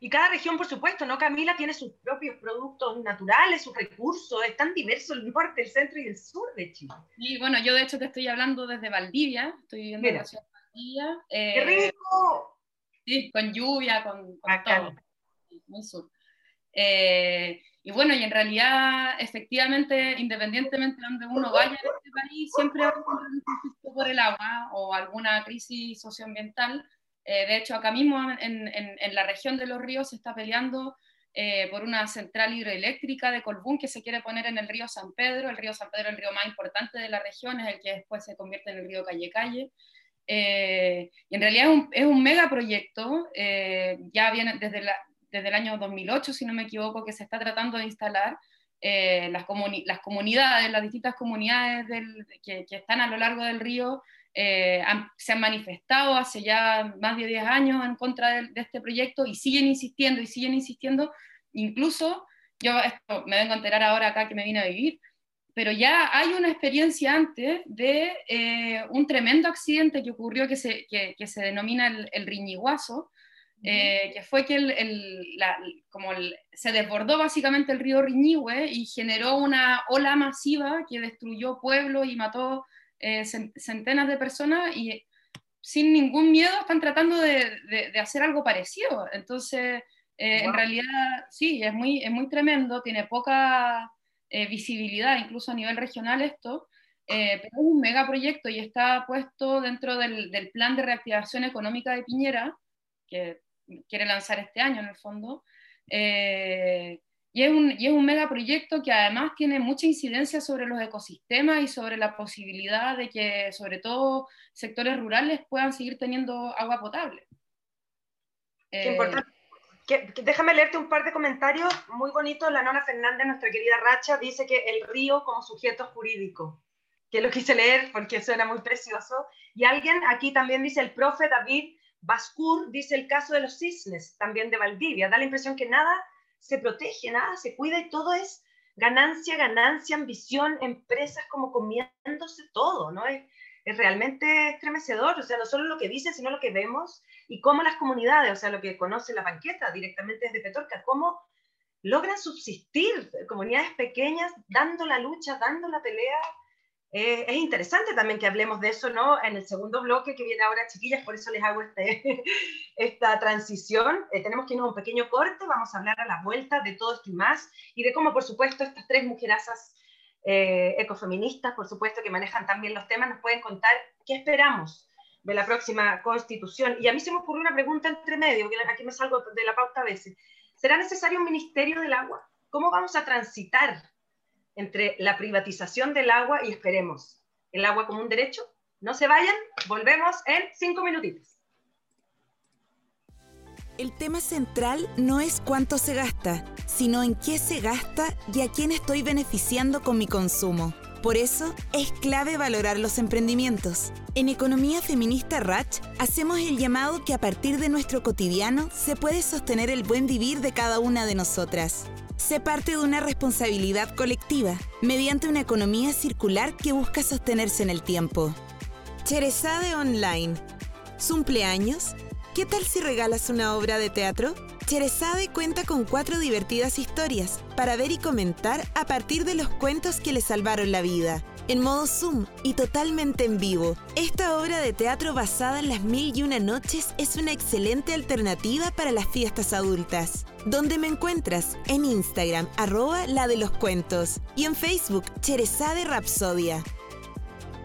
Y cada región, por supuesto, ¿no? Camila tiene sus propios productos naturales, sus recursos, es tan diverso el norte, el centro y el sur de Chile. Y bueno, yo de hecho te estoy hablando desde Valdivia, estoy viviendo en la ciudad de Valdivia. ¡Qué eh, rico! Sí, con lluvia, con, con todo. Muy sur. Eh, y bueno, y en realidad, efectivamente, independientemente de donde uno vaya en este país, siempre va a un conflicto por el agua o alguna crisis socioambiental. Eh, de hecho, acá mismo en, en, la región de los ríos se está peleando eh, por una central hidroeléctrica de Colbún que se quiere poner en el río San Pedro. El río San Pedro es el río más importante de la región, es el que después se convierte en el río Calle Calle. y en realidad es un, es un megaproyecto, ya viene desde la, desde el año 2008, si no me equivoco, que se está tratando de instalar. Eh, las, las, comunidades, las distintas comunidades del, que, están a lo largo del río, eh, se han manifestado hace ya más de 10 años en contra de, este proyecto y siguen insistiendo y siguen insistiendo. Incluso, yo esto me vengo a enterar ahora acá que me vine a vivir, pero ya hay una experiencia antes de eh, un tremendo accidente que ocurrió que se, que, se denomina el, el riñiguazo, eh, que fue que el, como se desbordó básicamente el río Riñihue y generó una ola masiva que destruyó pueblos y mató eh, centenas de personas y sin ningún miedo están tratando de, de, hacer algo parecido. Entonces, eh, en realidad, sí, es muy, es muy tremendo, tiene poca visibilidad, incluso a nivel regional esto, pero es un megaproyecto y está puesto dentro del, del plan de reactivación económica de Piñera, que quiere lanzar este año en el fondo. Eh, y, es un, y es un megaproyecto que además tiene mucha incidencia sobre los ecosistemas y sobre la posibilidad de que, sobre todo, sectores rurales puedan seguir teniendo agua potable. Qué eh, importante. déjame leerte un par de comentarios muy bonitos. La Nona Fernández, nuestra querida Racha, dice que el río como sujeto jurídico, que lo quise leer porque suena muy precioso. Y alguien aquí también dice, el profe David Bascur dice el caso de los cisnes, también de Valdivia. Da la impresión que nada se protege, nada se cuida y todo es ganancia, ganancia, ambición, empresas como comiéndose todo, ¿no? Es, realmente estremecedor, o sea, no solo lo que dicen, sino lo que vemos y cómo las comunidades, o sea, lo que conoce la banqueta directamente desde Petorca, cómo logran subsistir comunidades pequeñas dando la lucha, dando la pelea eh, es interesante también que hablemos de eso, ¿no? En el segundo bloque que viene ahora, chiquillas, por eso les hago este, esta transición. Eh, tenemos que irnos a un pequeño corte, vamos a hablar a la vuelta de todo esto y más, y de cómo, por supuesto, estas tres mujerazas eh, ecofeministas, por supuesto, que manejan también los temas, nos pueden contar qué esperamos de la próxima constitución. Y a mí se me ocurrió una pregunta entre medio, que aquí me salgo de la pauta a veces. ¿Será necesario un ministerio del agua? ¿Cómo vamos a transitar entre la privatización del agua y esperemos el agua como un derecho. No se vayan, volvemos en cinco minutitos. El tema central no es cuánto se gasta, sino en qué se gasta y a quién estoy beneficiando con mi consumo. Por eso es clave valorar los emprendimientos. En Economía Feminista Ratch hacemos el llamado que a partir de nuestro cotidiano se puede sostener el buen vivir de cada una de nosotras se parte de una responsabilidad colectiva, mediante una economía circular que busca sostenerse en el tiempo. Cherezade Online. ¿Cumpleaños? ¿Qué tal si regalas una obra de teatro? Cherezade cuenta con cuatro divertidas historias para ver y comentar a partir de los cuentos que le salvaron la vida en modo Zoom y totalmente en vivo. Esta obra de teatro basada en las mil y una noches es una excelente alternativa para las fiestas adultas. ¿Dónde me encuentras? En Instagram, arroba la de los cuentos. Y en Facebook, Cherezade Rapsodia.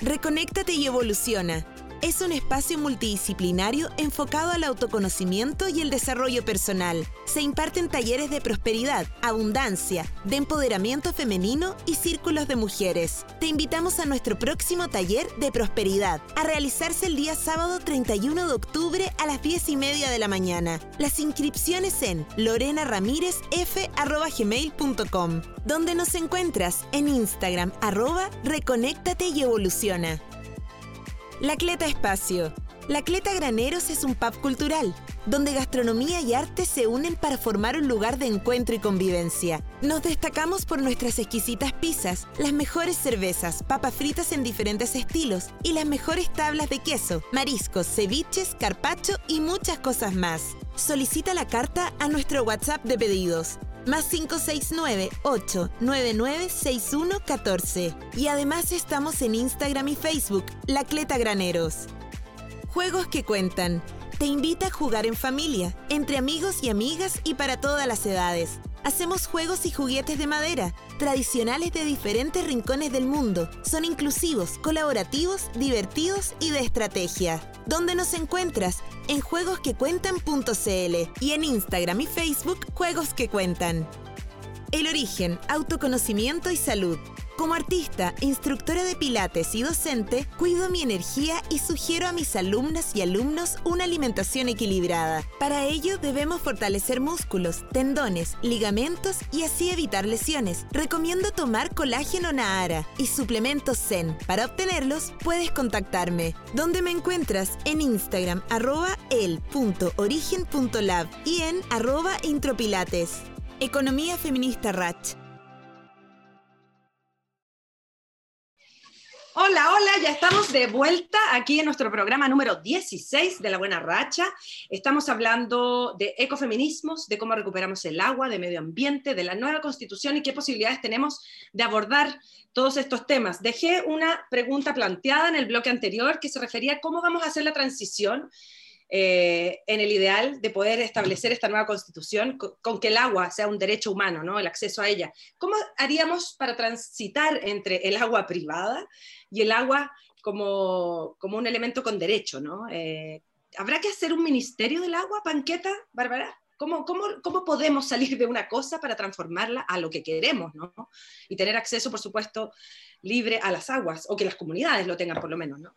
Reconéctate y evoluciona. Es un espacio multidisciplinario enfocado al autoconocimiento y el desarrollo personal. Se imparten talleres de prosperidad, abundancia, de empoderamiento femenino y círculos de mujeres. Te invitamos a nuestro próximo taller de prosperidad, a realizarse el día sábado 31 de octubre a las 10 y media de la mañana. Las inscripciones en lorenaramirezf.gmail.com donde nos encuentras en Instagram arroba Reconéctate y Evoluciona. La Cleta Espacio. La Cleta Graneros es un pub cultural, donde gastronomía y arte se unen para formar un lugar de encuentro y convivencia. Nos destacamos por nuestras exquisitas pizzas, las mejores cervezas, papas fritas en diferentes estilos y las mejores tablas de queso, mariscos, ceviches, carpacho y muchas cosas más. Solicita la carta a nuestro WhatsApp de pedidos más 569-899-6114. Y además estamos en Instagram y Facebook, La Cleta Graneros. Juegos que cuentan. Te invita a jugar en familia, entre amigos y amigas y para todas las edades. Hacemos juegos y juguetes de madera, tradicionales de diferentes rincones del mundo. Son inclusivos, colaborativos, divertidos y de estrategia. ¿Dónde nos encuentras? En juegosquecuentan.cl y en Instagram y Facebook Juegos que Cuentan. El origen, autoconocimiento y salud. Como artista, instructora de pilates y docente, cuido mi energía y sugiero a mis alumnas y alumnos una alimentación equilibrada. Para ello debemos fortalecer músculos, tendones, ligamentos y así evitar lesiones. Recomiendo tomar colágeno Nahara y suplementos Zen. Para obtenerlos puedes contactarme. ¿Dónde me encuentras? En Instagram arroba el.origen.lab y en arroba intropilates. Economía Feminista Ratch. Hola, hola, ya estamos de vuelta aquí en nuestro programa número 16 de La Buena Racha. Estamos hablando de ecofeminismos, de cómo recuperamos el agua, de medio ambiente, de la nueva constitución y qué posibilidades tenemos de abordar todos estos temas. Dejé una pregunta planteada en el bloque anterior que se refería a cómo vamos a hacer la transición eh, en el ideal de poder establecer esta nueva constitución con, que el agua sea un derecho humano, ¿no? el acceso a ella. ¿Cómo haríamos para transitar entre el agua privada y el agua como, como un elemento con derecho? ¿no? Eh, ¿Habrá que hacer un ministerio del agua, Panqueta, Bárbara? ¿Cómo, cómo, cómo podemos salir de una cosa para transformarla a lo que queremos? ¿no? Y tener acceso, por supuesto, libre a las aguas, o que las comunidades lo tengan por lo menos. ¿no?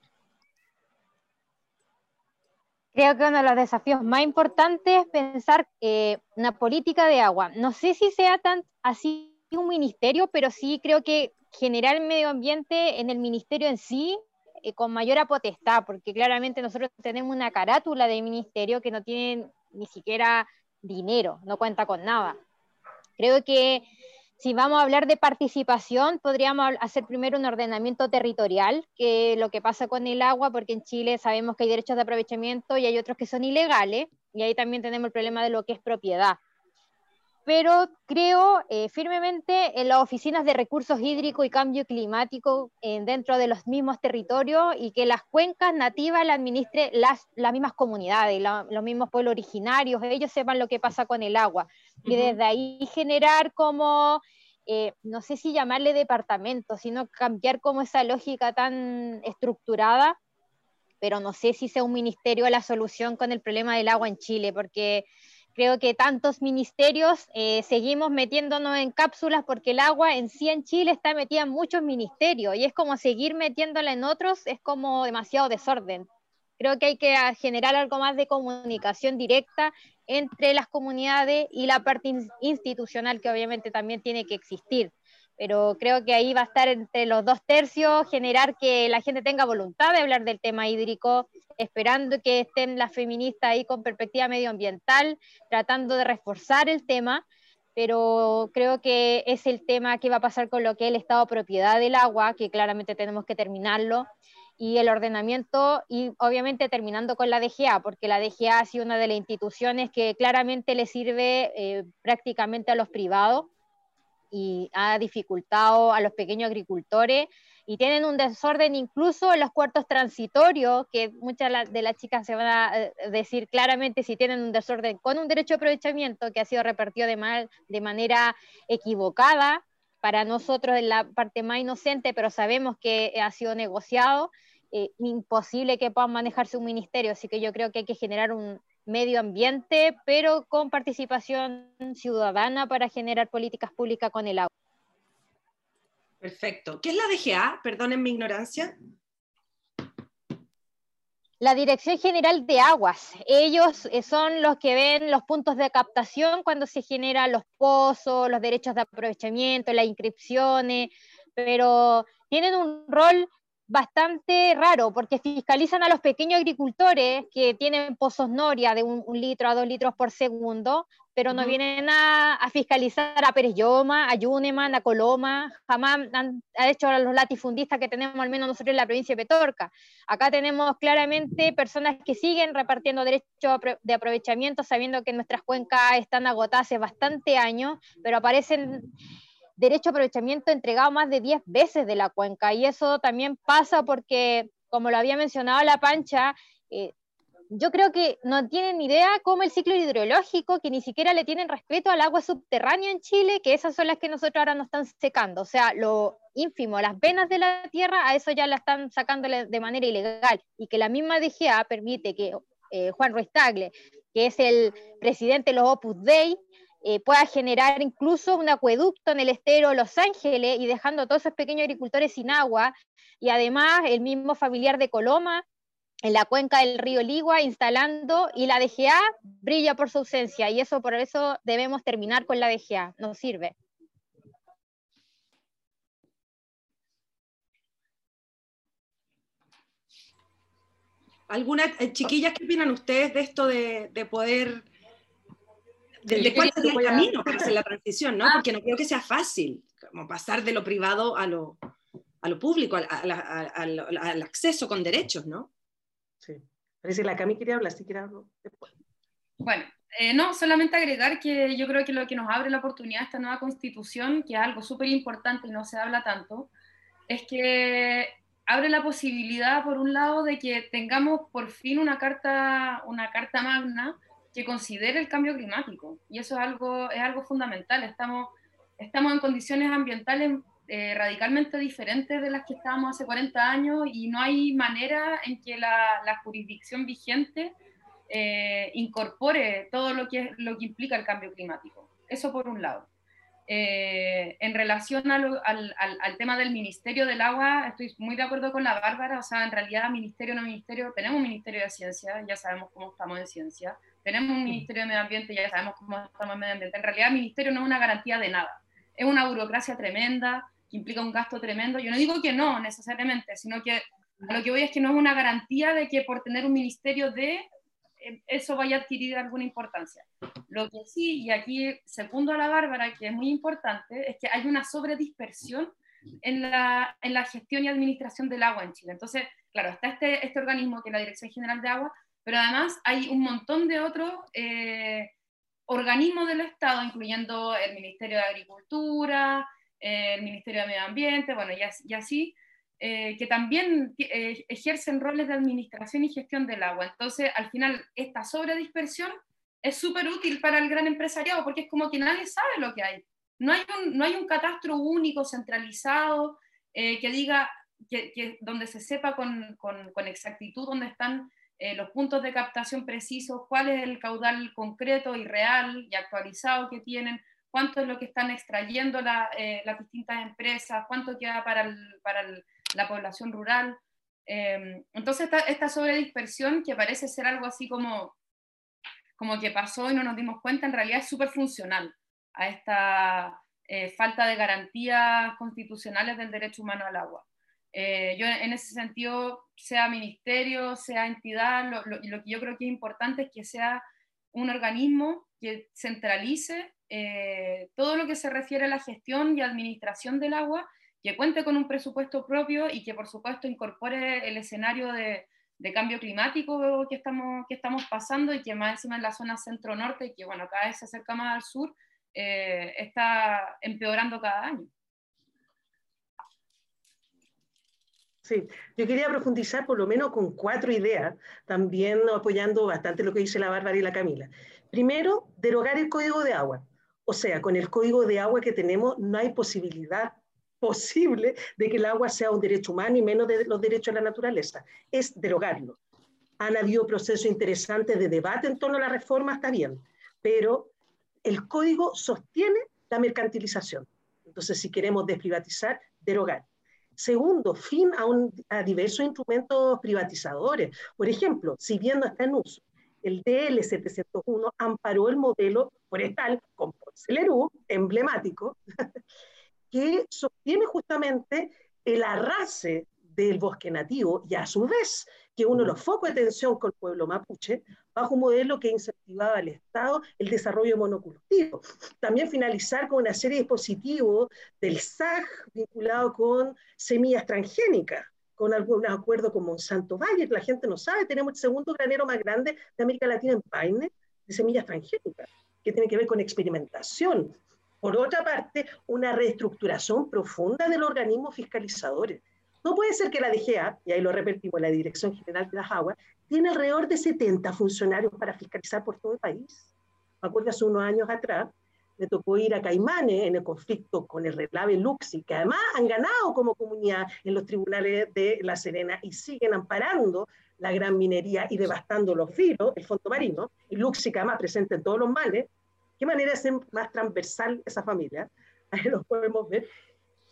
Creo que uno de los desafíos más importantes es pensar eh, una política de agua. No sé si sea tan así un ministerio, pero sí creo que generar medio ambiente en el ministerio en sí eh, con mayor potestad, porque claramente nosotros tenemos una carátula de ministerio que no tiene ni siquiera dinero, no cuenta con nada. Creo que si vamos a hablar de participación, podríamos hacer primero un ordenamiento territorial, que lo que pasa con el agua, porque en Chile sabemos que hay derechos de aprovechamiento y hay otros que son ilegales, y ahí también tenemos el problema de lo que es propiedad. Pero creo eh, firmemente en las oficinas de recursos hídricos y cambio climático dentro de los mismos territorios y que las cuencas nativas las administre las, las mismas comunidades, los mismos pueblos originarios, ellos sepan lo que pasa con el agua. Y desde ahí generar como, eh, no sé si llamarle departamento, sino cambiar como esa lógica tan estructurada, pero no sé si sea un ministerio la solución con el problema del agua en Chile, porque creo que tantos ministerios eh, seguimos metiéndonos en cápsulas porque el agua en sí en Chile está metida en muchos ministerios y es como seguir metiéndola en otros, es como demasiado desorden. Creo que hay que generar algo más de comunicación directa entre las comunidades y la parte institucional que obviamente también tiene que existir pero creo que ahí va a estar entre los dos tercios, generar que la gente tenga voluntad de hablar del tema hídrico, esperando que estén las feministas ahí con perspectiva medioambiental, tratando de reforzar el tema, pero creo que es el tema que va a pasar con lo que es el estado propiedad del agua, que claramente tenemos que terminarlo, y el ordenamiento, y obviamente terminando con la DGA, porque la DGA ha sido una de las instituciones que claramente le sirve eh, prácticamente a los privados y ha dificultado a los pequeños agricultores y tienen un desorden incluso en los cuartos transitorios, que muchas de las chicas se van a eh, decir claramente si tienen un desorden con un derecho de aprovechamiento que ha sido repartido de, mal, de manera equivocada. Para nosotros en la parte más inocente, pero sabemos que ha sido negociado eh, imposible que puedan manejarse un ministerio, así que yo creo que hay que generar un medio ambiente, pero con participación ciudadana para generar políticas públicas con el agua. Perfecto. ¿Qué es la DGA? Perdonen mi ignorancia. La Dirección General de Aguas. Ellos eh, son los que ven los puntos de captación cuando se generan los pozos, los derechos de aprovechamiento, las inscripciones, pero tienen un rol bastante raro porque fiscalizan a los pequeños agricultores que tienen pozos Noria de un, litro a dos litros por segundo, pero no vienen a, fiscalizar a Pérez Lloma, a Yuneman, a Coloma, jamás han, hecho a los latifundistas que tenemos al menos nosotros en la provincia de Petorca. Acá tenemos claramente personas que siguen repartiendo derechos de aprovechamiento sabiendo que nuestras cuencas están agotadas hace bastante años, pero aparecen derecho a aprovechamiento entregado más de 10 veces de la cuenca. Y eso también pasa porque, como lo había mencionado la Pancha, eh, yo creo que no tienen idea cómo el ciclo hidrológico, que ni siquiera le tienen respeto al agua subterránea en Chile, que esas son las que nosotros ahora nos están secando. O sea, lo ínfimo, las venas de la tierra, a eso ya la están sacando de manera ilegal. Y que la misma DGA permite que eh, Juan Ruiz Tagle, que es el presidente de los Opus Dei, eh, pueda generar incluso un acueducto en el estero Los Ángeles y dejando a todos esos pequeños agricultores sin agua. Y además el mismo familiar de Coloma en la cuenca del río Ligua instalando y la DGA brilla por su ausencia y eso por eso debemos terminar con la DGA, no sirve. ¿Algunas eh, chiquillas qué opinan ustedes de esto de, de poder de, cuál es el camino para hacer la transición, ¿no? Ah. Porque no creo que sea fácil, como pasar de lo privado a lo, a lo público, al, acceso con derechos, ¿no? Sí. Parece que la Cami quería hablar, si quiere hablar después. Bueno, eh, no, solamente agregar que yo creo que lo que nos abre la oportunidad de esta nueva constitución, que es algo súper importante y no se habla tanto, es que abre la posibilidad, por un lado, de que tengamos por fin una carta, una carta magna que considere el cambio climático. Y eso es algo, es algo fundamental. Estamos, estamos en condiciones ambientales eh, radicalmente diferentes de las que estábamos hace 40 años y no hay manera en que la, la jurisdicción vigente eh, incorpore todo lo que, lo que implica el cambio climático. Eso por un lado. Eh, en relación al, al, al, tema del Ministerio del Agua, estoy muy de acuerdo con la Bárbara, o sea, en realidad ministerio no ministerio, tenemos un Ministerio de Ciencia, ya sabemos cómo estamos en ciencia, tenemos un Ministerio de Medio Ambiente, ya sabemos cómo estamos en medio ambiente, en realidad el Ministerio no es una garantía de nada, es una burocracia tremenda, que implica un gasto tremendo, yo no digo que no necesariamente, sino que lo que voy es que no es una garantía de que por tener un ministerio de eh, eso vaya a adquirir alguna importancia. Lo que sí, y aquí segundo a la Bárbara, que es muy importante, es que hay una sobredispersión en la, en la gestión y administración del agua en Chile. Entonces, claro, está este, este organismo que es la Dirección General de Agua, pero además hay un montón de otros eh, organismos del Estado, incluyendo el Ministerio de Agricultura, el Ministerio de Medio Ambiente, bueno, y así, eh, que también eh, ejercen roles de administración y gestión del agua. Entonces, al final, esta sobredispersión es súper útil para el gran empresariado porque es como que nadie sabe lo que hay. No hay un, no hay un catastro único, centralizado, eh, que diga, que, donde se sepa con, con, con exactitud dónde están los puntos de captación precisos, cuál es el caudal concreto y real y actualizado que tienen, cuánto es lo que están extrayendo las distintas empresas, cuánto queda para la población rural. Em, entonces, esta, esta sobredispersión, que parece ser algo así como, como que pasó y no nos dimos cuenta, en realidad es súper funcional a esta eh, falta de garantías constitucionales del derecho humano al agua. Eh, yo en ese sentido, sea ministerio, sea entidad, lo, que yo creo que es importante es que sea un organismo que centralice eh, todo lo que se refiere a la gestión y administración del agua que cuente con un presupuesto propio y que por supuesto incorpore el escenario de, cambio climático que estamos, que estamos pasando y que más encima en la zona centro-norte, que bueno, cada vez se acerca más al sur, eh, está empeorando cada año. Sí, yo quería profundizar por lo menos con cuatro ideas, también apoyando bastante lo que dice la Bárbara y la Camila. Primero, derogar el código de agua. O sea, con el código de agua que tenemos no hay posibilidad posible de que el agua sea un derecho humano y menos de los derechos de la naturaleza. Es derogarlo. Han habido procesos interesantes de debate en torno a la reforma, está bien, pero el código sostiene la mercantilización. Entonces, si queremos desprivatizar, derogar. Segundo, fin a, diversos instrumentos privatizadores. Por ejemplo, si bien no está en uso, el DL701 amparó el modelo forestal con Porcelerú, emblemático, que sostiene justamente el arrase del bosque nativo y a su vez que uno de los focos de tensión con el pueblo mapuche, bajo un modelo que incentivaba al Estado el desarrollo monocultivo. También finalizar con una serie de dispositivos del SAG vinculado con semillas transgénicas, con algunos acuerdos con Monsanto Valle, la gente no sabe, tenemos el segundo granero más grande de América Latina en paine de semillas transgénicas, que tiene que ver con experimentación. Por otra parte, una reestructuración profunda de los organismos fiscalizadores. No puede ser que la DGA, y ahí lo repetimos, la Dirección General de las Aguas, tiene alrededor de 70 funcionarios para fiscalizar por todo el país. Me acuerdo hace unos años atrás, me tocó ir a Caimanes en el conflicto con el relave Luxi, que además han ganado como comunidad en los tribunales de La Serena y siguen amparando la gran minería y devastando los filos, el fondo marino, y Luxi que además presenta en todos los males. ¿Qué manera de ser más transversal esa familia? Ahí lo podemos ver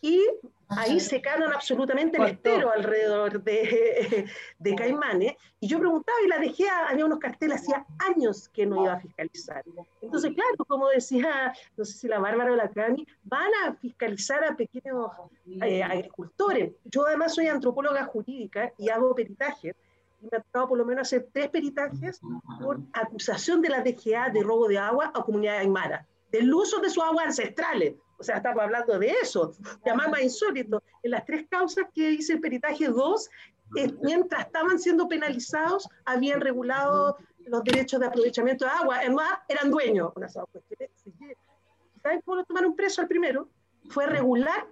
y ahí se secaron absolutamente el estero alrededor de, de Caimanes. Y yo preguntaba y la dejé, había unos carteles, hacía años que no iba a fiscalizar. Entonces, claro, como decía, no sé si la Bárbara o la Cani, van a fiscalizar a pequeños eh, agricultores. Yo además soy antropóloga jurídica y hago peritajes. Y me ha tocado por lo menos hacer tres peritajes por acusación de la DGA de robo de agua a comunidad aymara, del uso de sus aguas ancestrales o sea, estamos hablando de eso. Llamar más insólito. En las tres causas que hice el peritaje, dos, eh, mientras estaban siendo penalizados, habían regulado los derechos de aprovechamiento de agua. Además, eran dueños. ¿Saben cómo lo tomaron preso al primero? Fue regular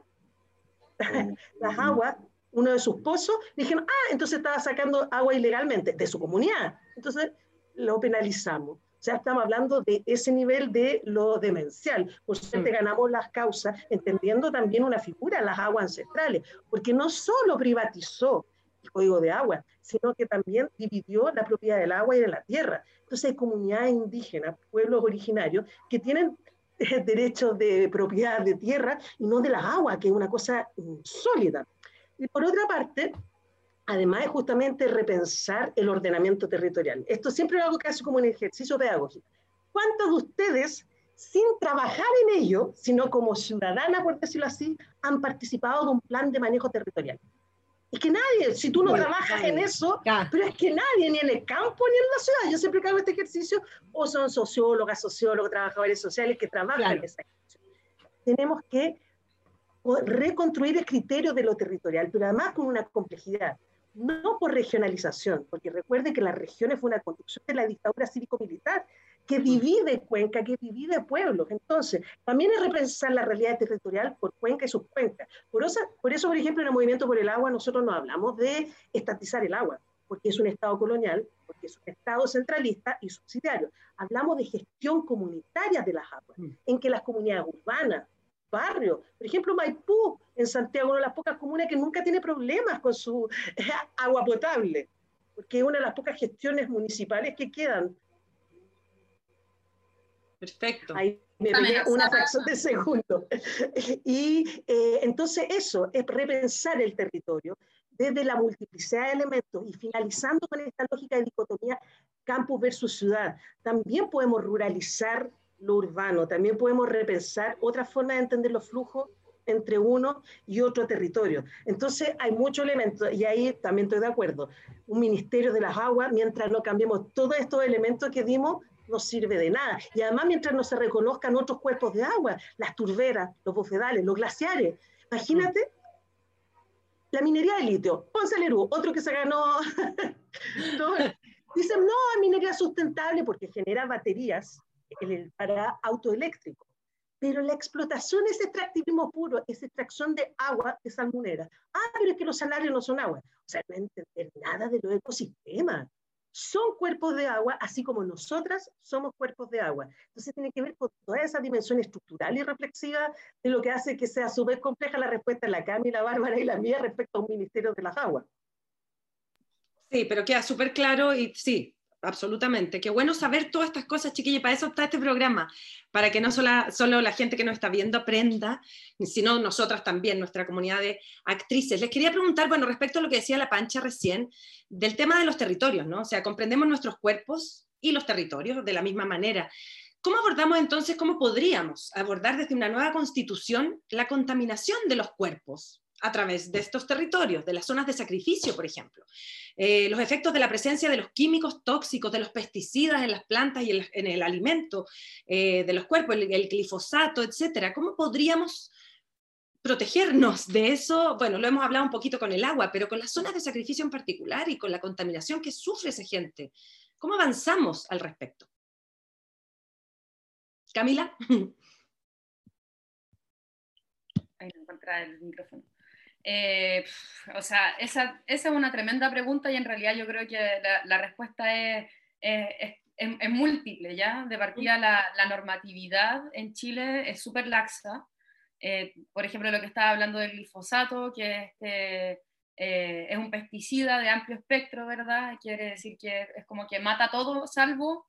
las aguas, uno de sus pozos. Dijeron, ah, entonces estaba sacando agua ilegalmente de su comunidad. Entonces, lo penalizamos sea, estamos hablando de ese nivel de lo demencial. Por suerte mm. ganamos las causas, entendiendo también una figura, las aguas ancestrales, porque no solo privatizó el código de agua, sino que también dividió la propiedad del agua y de la tierra. Entonces hay comunidades indígenas, pueblos originarios, que tienen eh, derechos de propiedad de tierra y no de las aguas, que es una cosa sólida. Y por otra parte, además de justamente repensar el ordenamiento territorial. Esto siempre lo hago casi como un ejercicio pedagógico. ¿Cuántos de ustedes, sin trabajar en ello, sino como ciudadana, por decirlo así, han participado de un plan de manejo territorial? Es que nadie, si tú no trabajas en eso, pero es que nadie, ni en el campo ni en la ciudad. Yo siempre que hago este ejercicio, o son sociólogas, sociólogos, trabajadores sociales que trabajan en esa Tenemos que reconstruir el criterio de lo territorial, pero además con una complejidad no por regionalización, porque recuerden que las regiones fue una construcción de la dictadura cívico-militar que divide Cuenca, que divide pueblos. Entonces, también es repensar la realidad territorial por Cuenca y sus cuencas. Por eso, por eso, por ejemplo, en el Movimiento por el Agua nosotros no hablamos de estatizar el agua, porque es un Estado colonial, porque es un Estado centralista y subsidiario. Hablamos de gestión comunitaria de las aguas, mm. en que las comunidades urbanas, barrios. Por ejemplo, Maipú, en Santiago, una de las pocas comunas que nunca tiene problemas con su agua potable, porque es una de las pocas gestiones municipales que quedan. Perfecto. Ahí me una fracción de segundo. Y eh, entonces eso es repensar el territorio desde la multiplicidad de elementos y finalizando con esta lógica de dicotomía campus versus ciudad. También podemos ruralizar lo urbano. También podemos repensar otra forma de entender los flujos entre uno y otro territorio. Entonces hay muchos elementos y ahí también estoy de acuerdo. Un ministerio de las aguas, mientras no cambiemos todos estos elementos que dimos, no sirve de nada. Y además mientras no se reconozcan otros cuerpos de agua, las turberas, los bofedales, los glaciares. Imagínate la minería de litio. Ponce otro que se ganó. Dicen, no, minería sustentable porque genera baterías para autoeléctrico. Pero la explotación es extractivismo puro, es extracción de agua de salmonera. Ah, pero es que los salarios no son agua. O sea, no entender nada de los ecosistemas. son cuerpos de agua, así como nosotras somos cuerpos de agua. Entonces tiene que ver con toda esa dimensión estructural y reflexiva de lo que hace que sea súper compleja la respuesta de la Cami, la Bárbara y la mía respecto a un ministerio de las aguas. Sí, pero queda súper claro y sí, absolutamente. Qué bueno saber todas estas cosas, chiquillos, para eso está este programa, para que no solo, la gente que nos está viendo aprenda, sino nosotras también, nuestra comunidad de actrices. Les quería preguntar, bueno, respecto a lo que decía la Pancha recién, del tema de los territorios, ¿no? O sea, comprendemos nuestros cuerpos y los territorios de la misma manera. ¿Cómo abordamos entonces, cómo podríamos abordar desde una nueva constitución la contaminación de los cuerpos? A través de estos territorios, de las zonas de sacrificio, por ejemplo. Eh, los efectos de la presencia de los químicos tóxicos, de los pesticidas en las plantas y en, el alimento, eh, de los cuerpos, el, glifosato, etcétera. ¿Cómo podríamos protegernos de eso? Bueno, lo hemos hablado un poquito con el agua, pero con las zonas de sacrificio en particular y con la contaminación que sufre esa gente. ¿Cómo avanzamos al respecto? Camila. Ahí no encuentra el micrófono. Eh, o sea, esa, esa, es una tremenda pregunta y en realidad yo creo que la, respuesta es, es, es, múltiple, ¿ya? De partida la, la normatividad en Chile es súper laxa. Eh, por ejemplo, lo que estaba hablando del glifosato, que este, eh, es un pesticida de amplio espectro, ¿verdad? Quiere decir que es como que mata todo salvo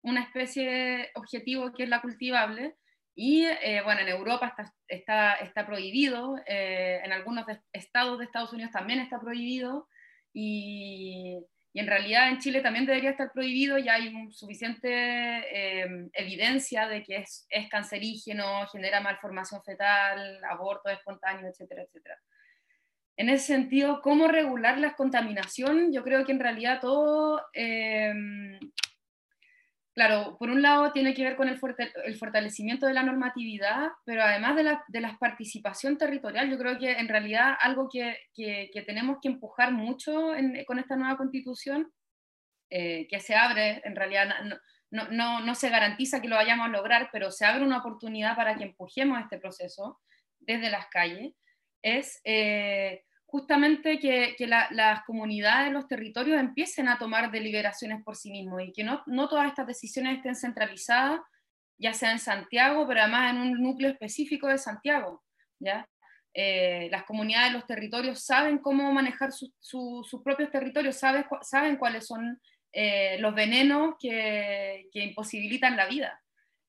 una especie objetivo que es la cultivable. Y eh, bueno, en Europa está, está, está prohibido, eh, en algunos estados de Estados Unidos también está prohibido, y, y, en realidad en Chile también debería estar prohibido, ya hay suficiente eh, evidencia de que es, es, cancerígeno, genera malformación fetal, aborto espontáneo, etcétera, etcétera. En ese sentido, ¿cómo regular la contaminación? Yo creo que en realidad todo claro, por un lado tiene que ver con el, fortalecimiento de la normatividad, pero además de la, participación territorial, yo creo que en realidad algo que, tenemos que empujar mucho con esta nueva constitución, eh, que se abre, en realidad no, se garantiza que lo vayamos a lograr, pero se abre una oportunidad para que empujemos este proceso desde las calles, es... Eh, justamente que, las comunidades, los territorios empiecen a tomar deliberaciones por sí mismos y que no, no todas estas decisiones estén centralizadas, ya sea en Santiago, pero además en un núcleo específico de Santiago. ¿ya? Eh, las comunidades, los territorios saben cómo manejar sus propios territorios, saben, saben cuáles son eh, los venenos que, que, imposibilitan la vida.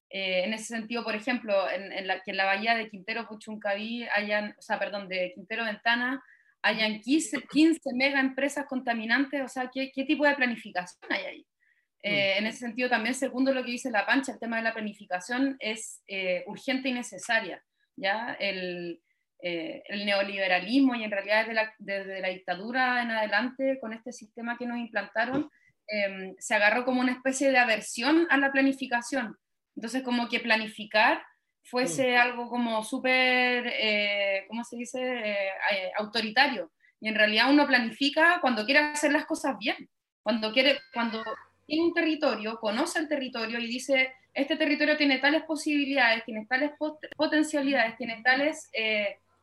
Eh, en ese sentido, por ejemplo, en, la, que en la bahía de Quintero Puchuncaví hayan, o sea, perdón, de Quintero Ventana hayan 15, 15 mega empresas contaminantes, o sea, ¿qué, qué tipo de planificación hay ahí? Eh, mm. en ese sentido, también, segundo lo que dice la pancha, el tema de la planificación es eh, urgente y necesaria. ¿ya? El, eh, el, neoliberalismo y en realidad desde la, desde la, dictadura en adelante, con este sistema que nos implantaron, em, se agarró como una especie de aversión a la planificación. Entonces, como que planificar fuese mm. algo como súper, eh, ¿cómo se dice?, eh, eh, autoritario. Y en realidad uno planifica cuando quiere hacer las cosas bien, cuando, quiere, cuando tiene un territorio, conoce el territorio y dice, este territorio tiene tales posibilidades, tiene tales potencialidades, tiene tales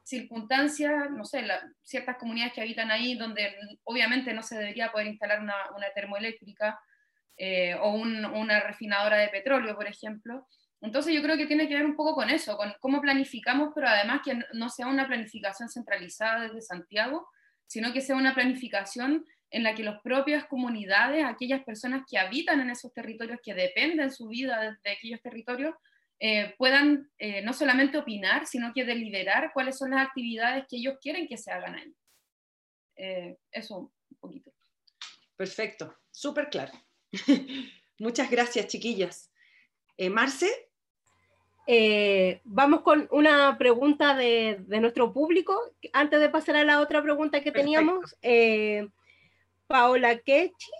circunstancias, no sé, ciertas comunidades que habitan ahí donde obviamente no se debería poder instalar una, una termoeléctrica o una refinadora de petróleo, por ejemplo. Entonces yo creo que tiene que ver un poco con eso, con cómo planificamos, pero además que no sea una planificación centralizada desde Santiago, sino que sea una planificación en la que las propias comunidades, aquellas personas que habitan en esos territorios, que dependen su vida de, aquellos territorios, eh, puedan eh, no solamente opinar, sino que deliberar cuáles son las actividades que ellos quieren que se hagan ahí. Eh, eso, un poquito. Perfecto, súper claro. Muchas gracias, chiquillas. Marce. Eh, vamos con una pregunta de, nuestro público, antes de pasar a la otra pregunta que teníamos. Eh, Paola Kechi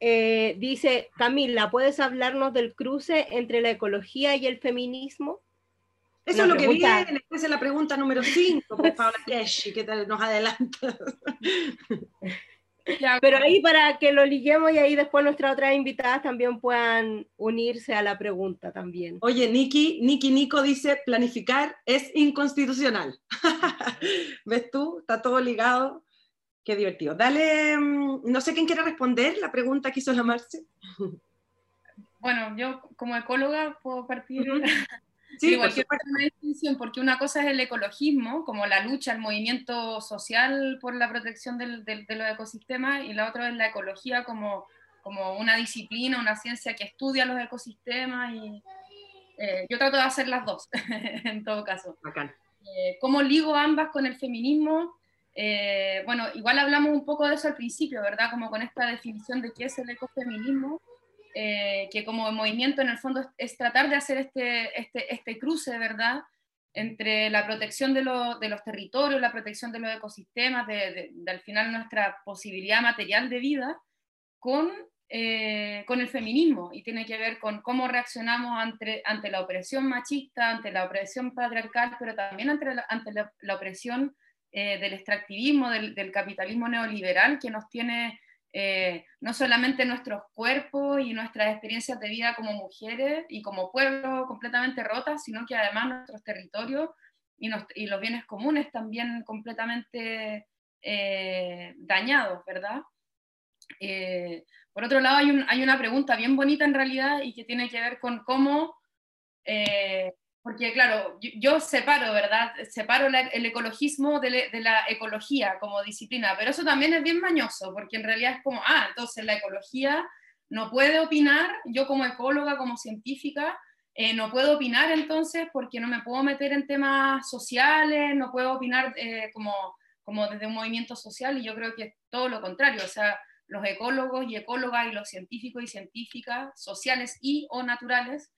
eh, dice, Camila, ¿puedes hablarnos del cruce entre la ecología y el feminismo? Eso es lo que viene, después es la pregunta número 5, pues, Paola Kechi, que nos adelanta. Pero ahí para que lo liguemos y ahí después nuestras otras invitadas también puedan unirse a la pregunta también. Oye, Niki, Niki Nico dice, planificar es inconstitucional. ¿Ves tú? Está todo ligado. Qué divertido. Dale, mm, no sé quién quiere responder la pregunta que hizo la Marce. Bueno, yo como ecóloga puedo partir. Sí, cualquier una distinción, porque una cosa es el ecologismo, como la lucha, el movimiento social por la protección del, de los ecosistemas, y la otra es la ecología como, como una disciplina, una ciencia que estudia los ecosistemas. Y eh, yo trato de hacer las dos, en todo caso. Bacán. Eh, ¿Cómo ligo ambas con el feminismo? Eh, bueno, igual hablamos un poco de eso al principio, ¿verdad? Como con esta definición de qué es el ecofeminismo, eh, que como movimiento en el fondo es, tratar de hacer este, este, este cruce, ¿verdad? Entre la protección de, de, los territorios, la protección de los ecosistemas, de, al final nuestra posibilidad material de vida, con, eh, con el feminismo y tiene que ver con cómo reaccionamos ante, ante la opresión machista, ante la opresión patriarcal, pero también ante la, ante la opresión eh, del extractivismo, del, capitalismo neoliberal que nos tiene eh, no solamente nuestros cuerpos y nuestras experiencias de vida como mujeres y como pueblo completamente rotas, sino que además nuestros territorios y, los bienes comunes también completamente eh, dañados, ¿verdad? por otro lado, hay, una pregunta bien bonita en realidad y que tiene que ver con cómo porque claro, yo, separo, ¿verdad? Separo el ecologismo de, la ecología como disciplina, pero eso también es bien mañoso, porque en realidad es como, ah, entonces la ecología no puede opinar, yo como ecóloga, como científica, eh, no puedo opinar entonces porque no me puedo meter en temas sociales, no puedo opinar eh, como, como desde un movimiento social, y yo creo que es todo lo contrario, o sea, los ecólogos y ecólogas y los científicos y científicas, sociales y o naturales,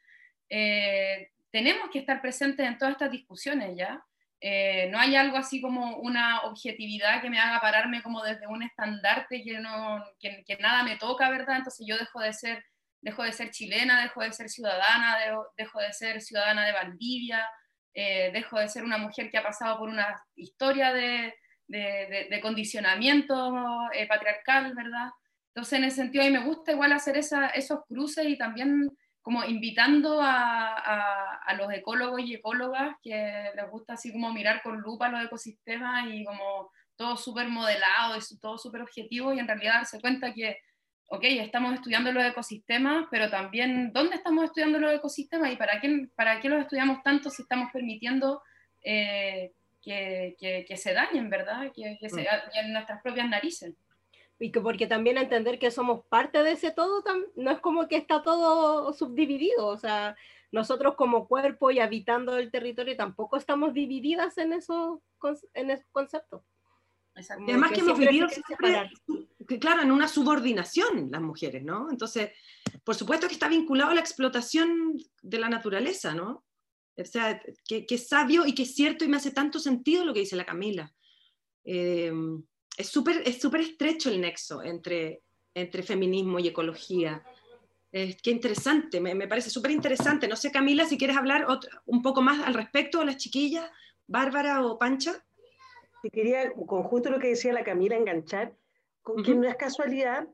eh, tenemos que estar presentes en todas estas discusiones ya. Eh, no hay algo así como una objetividad que me haga pararme como desde un estandarte que, no, que, nada me toca, ¿verdad? Entonces yo dejo de ser, dejo de ser chilena, dejo de ser ciudadana, dejo, de ser ciudadana de Valdivia, eh, dejo de ser una mujer que ha pasado por una historia de, de, condicionamiento eh, patriarcal, ¿verdad? Entonces en ese sentido a mí me gusta igual hacer esa, esos cruces y también como invitando a, a, los ecólogos y ecólogas que les gusta así como mirar con lupa los ecosistemas y como todo súper modelado y todo súper objetivo y en realidad darse cuenta que, ok, estamos estudiando los ecosistemas, pero también dónde estamos estudiando los ecosistemas y para qué, para qué los estudiamos tanto si estamos permitiendo eh, que, que, se dañen, ¿verdad? Que, se, mm. en nuestras propias narices y que porque también entender que somos parte de ese todo, no es como que está todo subdividido, o sea, nosotros como cuerpo y habitando el territorio tampoco estamos divididas en esos, en esos conceptos. Y además que, hemos vivido claro, en una subordinación las mujeres, ¿no? Entonces, por supuesto que está vinculado a la explotación de la naturaleza, ¿no? O sea, que, que es sabio y que es cierto y me hace tanto sentido lo que dice la Camila. Eh, es súper es súper estrecho el nexo entre, entre feminismo y ecología. Qué interesante, me, me parece súper interesante. No sé, Camila, si quieres hablar un poco más al respecto, a las chiquillas, Bárbara o Pancha. Si quería, conjunto lo que decía la Camila, enganchar con que no es casualidad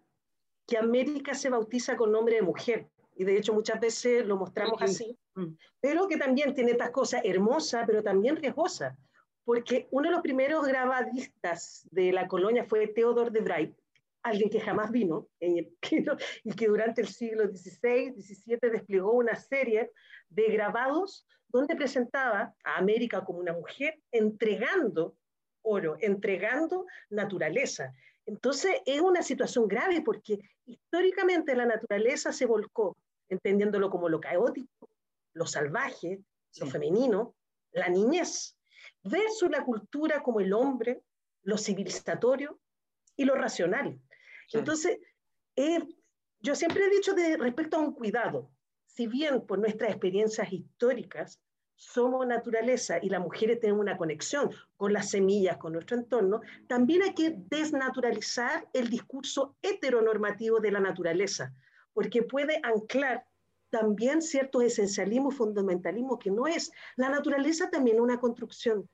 que América se bautiza con nombre de mujer, y de hecho muchas veces lo mostramos así, mm. pero que también tiene estas cosas hermosas, pero también riesgosas porque uno de los primeros grabadistas de la colonia fue Theodor de Bray, alguien que jamás vino y que durante el siglo XVI, XVII desplegó una serie de grabados donde presentaba a América como una mujer entregando oro, entregando naturaleza. Entonces es una situación grave porque históricamente la naturaleza se volcó, entendiéndolo como lo caótico, lo salvaje, lo femenino, la niñez versus la cultura como el hombre, lo civilizatorio y lo racional. Entonces, eh, yo siempre he dicho de respecto a un cuidado, si bien por nuestras experiencias históricas somos naturaleza y las mujeres tienen una conexión con las semillas, con nuestro entorno, también hay que desnaturalizar el discurso heteronormativo de la naturaleza, porque puede anclar también ciertos esencialismos, fundamentalismos que no es. La naturaleza también es una construcción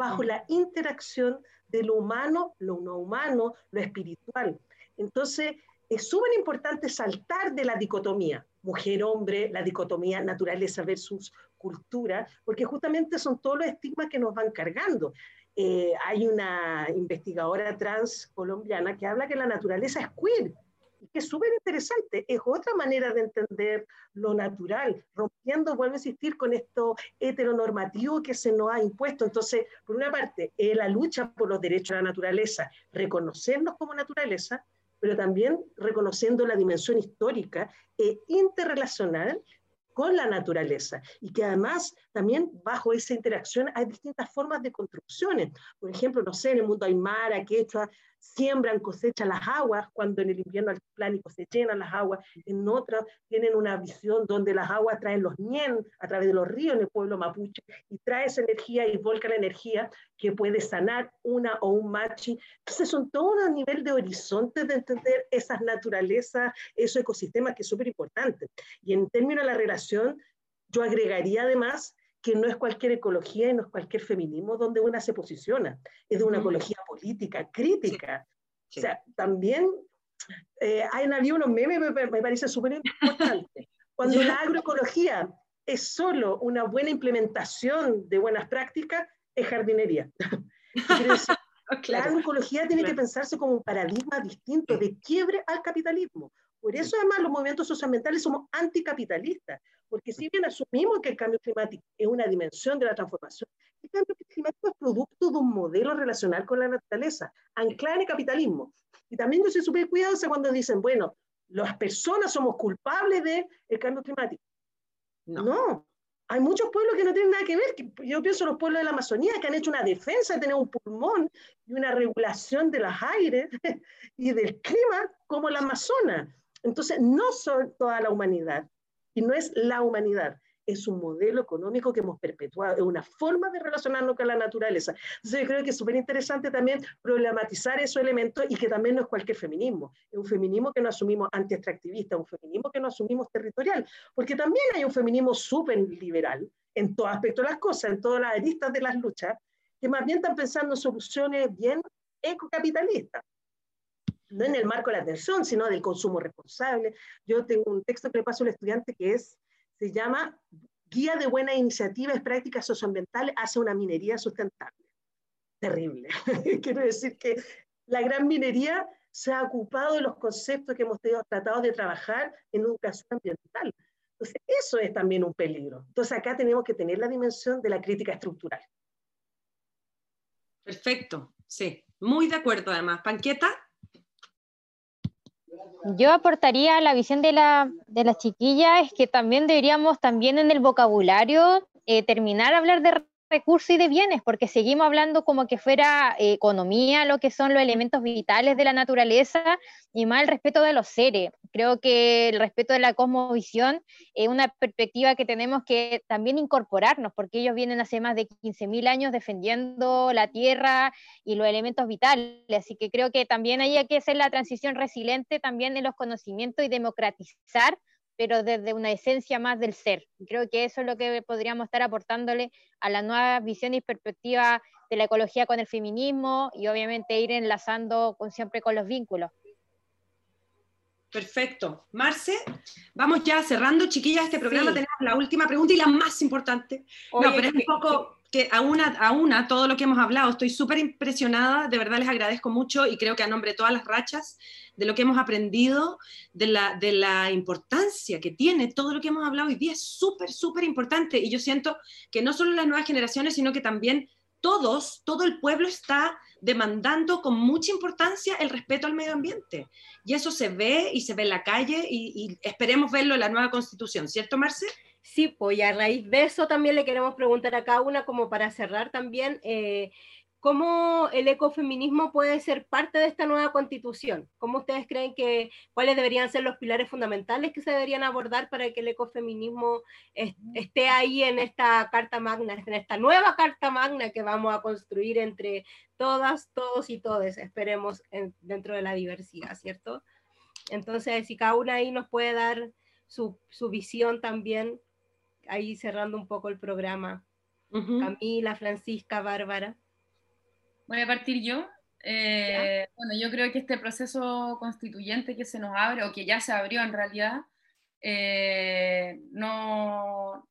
bajo la interacción de lo humano, lo no humano, lo espiritual. Entonces, es súper importante saltar de la dicotomía mujer-hombre, la dicotomía naturaleza versus cultura, porque justamente son todos los estigmas que nos van cargando. eh, hay una investigadora trans colombiana que habla que la naturaleza es queer, que es súper interesante, es otra manera de entender lo natural, rompiendo, vuelve a existir con esto heteronormativo que se nos ha impuesto. Entonces, por una parte, es la lucha por los derechos de la naturaleza, reconocernos como naturaleza, pero también reconociendo la dimensión histórica e interrelacional con la naturaleza y que además también bajo esa interacción hay distintas formas de construcciones. Por ejemplo, no sé, en el mundo aymara, quechua, siembran, cosechan las aguas, cuando en el invierno altiplánico se llenan las aguas, en otras tienen una visión donde las aguas traen los ñen a través de los ríos en el pueblo mapuche y trae esa energía y volca la energía que puede sanar una o un machi. Entonces son todo un nivel de horizonte de entender esas naturalezas, esos ecosistemas que es súper importante. Y en términos de la relación, yo agregaría además que no es cualquier ecología y no es cualquier feminismo donde una se posiciona, es de una ecología política, crítica. O sea, también eh, hay, había unos memes, me, me parece súper importante. Cuando la agroecología es solo una buena implementación de buenas prácticas, es jardinería. la agroecología tiene que pensarse como un paradigma distinto de quiebre al capitalismo. Por eso además los movimientos socioambientales somos anticapitalistas, porque si bien asumimos que el cambio climático es una dimensión de la transformación, el cambio climático es producto de un modelo relacional con la naturaleza, anclada en el capitalismo. Y también yo soy súper cuidadosa cuando dicen, bueno, las personas somos culpables del cambio climático. No. no. Hay muchos pueblos que no tienen nada que ver. Yo pienso en los pueblos de la Amazonía que han hecho una defensa de tener un pulmón y una regulación de los aires y del clima como la Amazonas. Entonces, no son toda la humanidad, y no es la humanidad, es un modelo económico que hemos perpetuado, es una forma de relacionarnos con la naturaleza. Entonces yo creo que es súper interesante también problematizar esos elementos y que también no es cualquier feminismo, es un feminismo que no asumimos anti-extractivista, un feminismo que no asumimos territorial, porque también hay un feminismo súper liberal en todo aspecto de las cosas, en todas las aristas de las luchas, que más bien están pensando en soluciones bien ecocapitalistas no en el marco de la atención, sino del consumo responsable. Yo tengo un texto que le paso al estudiante que es, se llama Guía de Buenas Iniciativas Prácticas Socioambientales hacia una minería sustentable. Terrible. Quiero decir que la gran minería se ha ocupado de los conceptos que hemos tratado de trabajar en educación ambiental. Entonces, eso es también un peligro. Entonces, acá tenemos que tener la dimensión de la crítica estructural. Perfecto, sí. Muy de acuerdo, además. Panqueta. Yo aportaría la visión de la, de la chiquilla, es que también deberíamos también en el vocabulario eh, terminar a hablar de recursos y de bienes, porque seguimos hablando como que fuera eh, economía, lo que son los elementos vitales de la naturaleza y más el respeto de los seres. Creo que el respeto de la cosmovisión es una perspectiva que tenemos que también incorporarnos, porque ellos vienen hace más de 15.000 años defendiendo la tierra y los elementos vitales. Así que creo que también hay que hacer la transición resiliente también en los conocimientos y democratizar pero desde una esencia más del ser. Creo que eso es lo que podríamos estar aportándole a la nueva visión y perspectiva de la ecología con el feminismo y obviamente ir enlazando con, siempre con los vínculos. Perfecto. Marce, vamos ya cerrando, chiquillas, este programa. Tenemos la última pregunta y la más importante. no, pero es un poco que a una, a una, todo lo que hemos hablado, estoy súper impresionada, de verdad les agradezco mucho y creo que a nombre de todas las rachas, de lo que hemos aprendido, de la, de la importancia que tiene todo lo que hemos hablado hoy día, es súper, súper importante. Y yo siento que no solo las nuevas generaciones, sino que también todos, todo el pueblo está demandando con mucha importancia el respeto al medio ambiente. Y eso se ve y se ve en la calle y, esperemos verlo en la nueva constitución, ¿cierto, Marce? Sí, pues y a raíz de eso también le queremos preguntar a cada una, como para cerrar también, eh, ¿cómo el ecofeminismo puede ser parte de esta nueva constitución? ¿Cómo ustedes creen que, cuáles deberían ser los pilares fundamentales que se deberían abordar para que el ecofeminismo esté ahí en esta carta magna, en esta nueva carta magna que vamos a construir entre todas, todos y todes, esperemos, dentro de la diversidad, ¿cierto? Entonces, si cada una ahí nos puede dar su, su visión también ahí cerrando un poco el programa. Camila, Francisca, Bárbara. Voy a partir yo. Eh, bueno, yo creo que este proceso constituyente que se nos abre, o que ya se abrió en realidad, eh, no,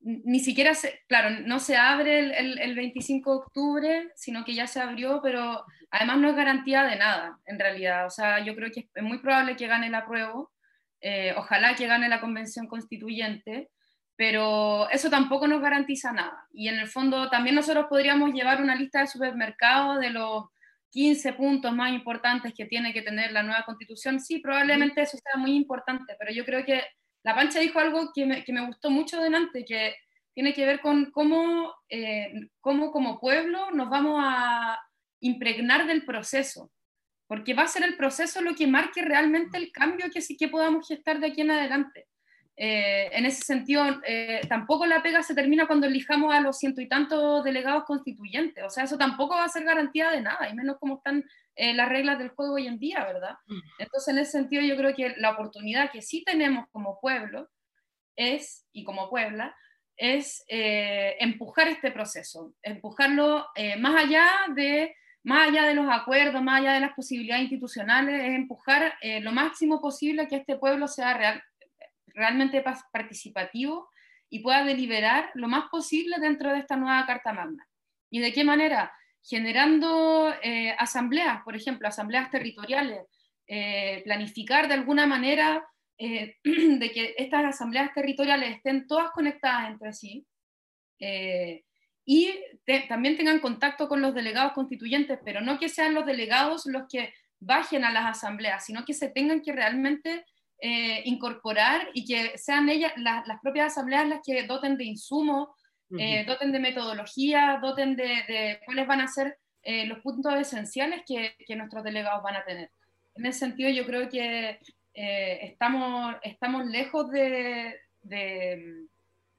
ni siquiera, se, claro, no se abre el, el, 25 de octubre, sino que ya se abrió, pero además no es garantía de nada, en realidad. O sea, yo creo que es muy probable que gane el apruebo, eh, ojalá que gane la convención constituyente, pero eso tampoco nos garantiza nada. Y en el fondo también nosotros podríamos llevar una lista de supermercados de los 15 puntos más importantes que tiene que tener la nueva constitución. Sí, probablemente eso sea muy importante, pero yo creo que la Pancha dijo algo que me, que me gustó mucho delante, que tiene que ver con cómo, eh, cómo como pueblo nos vamos a impregnar del proceso, porque va a ser el proceso lo que marque realmente el cambio que sí que podamos gestar de aquí en adelante. Eh, en ese sentido, eh, tampoco la pega se termina cuando elijamos a los ciento y tantos delegados constituyentes. O sea, eso tampoco va a ser garantía de nada, y menos como están eh, las reglas del juego hoy en día, ¿verdad? Mm. Entonces, en ese sentido, yo creo que la oportunidad que sí tenemos como pueblo es, y como Puebla, es empujar este proceso, empujarlo más allá de más allá de los acuerdos, más allá de las posibilidades institucionales, es empujar lo máximo posible que este pueblo sea real, realmente participativo y pueda deliberar lo más posible dentro de esta nueva Carta Magna. ¿Y de qué manera? Generando eh, asambleas, por ejemplo, asambleas territoriales, eh, planificar de alguna manera eh, de que estas asambleas territoriales estén todas conectadas entre sí y también tengan contacto con los delegados constituyentes, pero no que sean los delegados los que bajen a las asambleas, sino que se tengan que realmente eh, incorporar y que sean ellas, las propias asambleas las que doten de insumos, eh, doten de metodología, doten de, cuáles van a ser eh, los puntos esenciales que, que, nuestros delegados van a tener. En ese sentido, yo creo que estamos, estamos lejos de, de,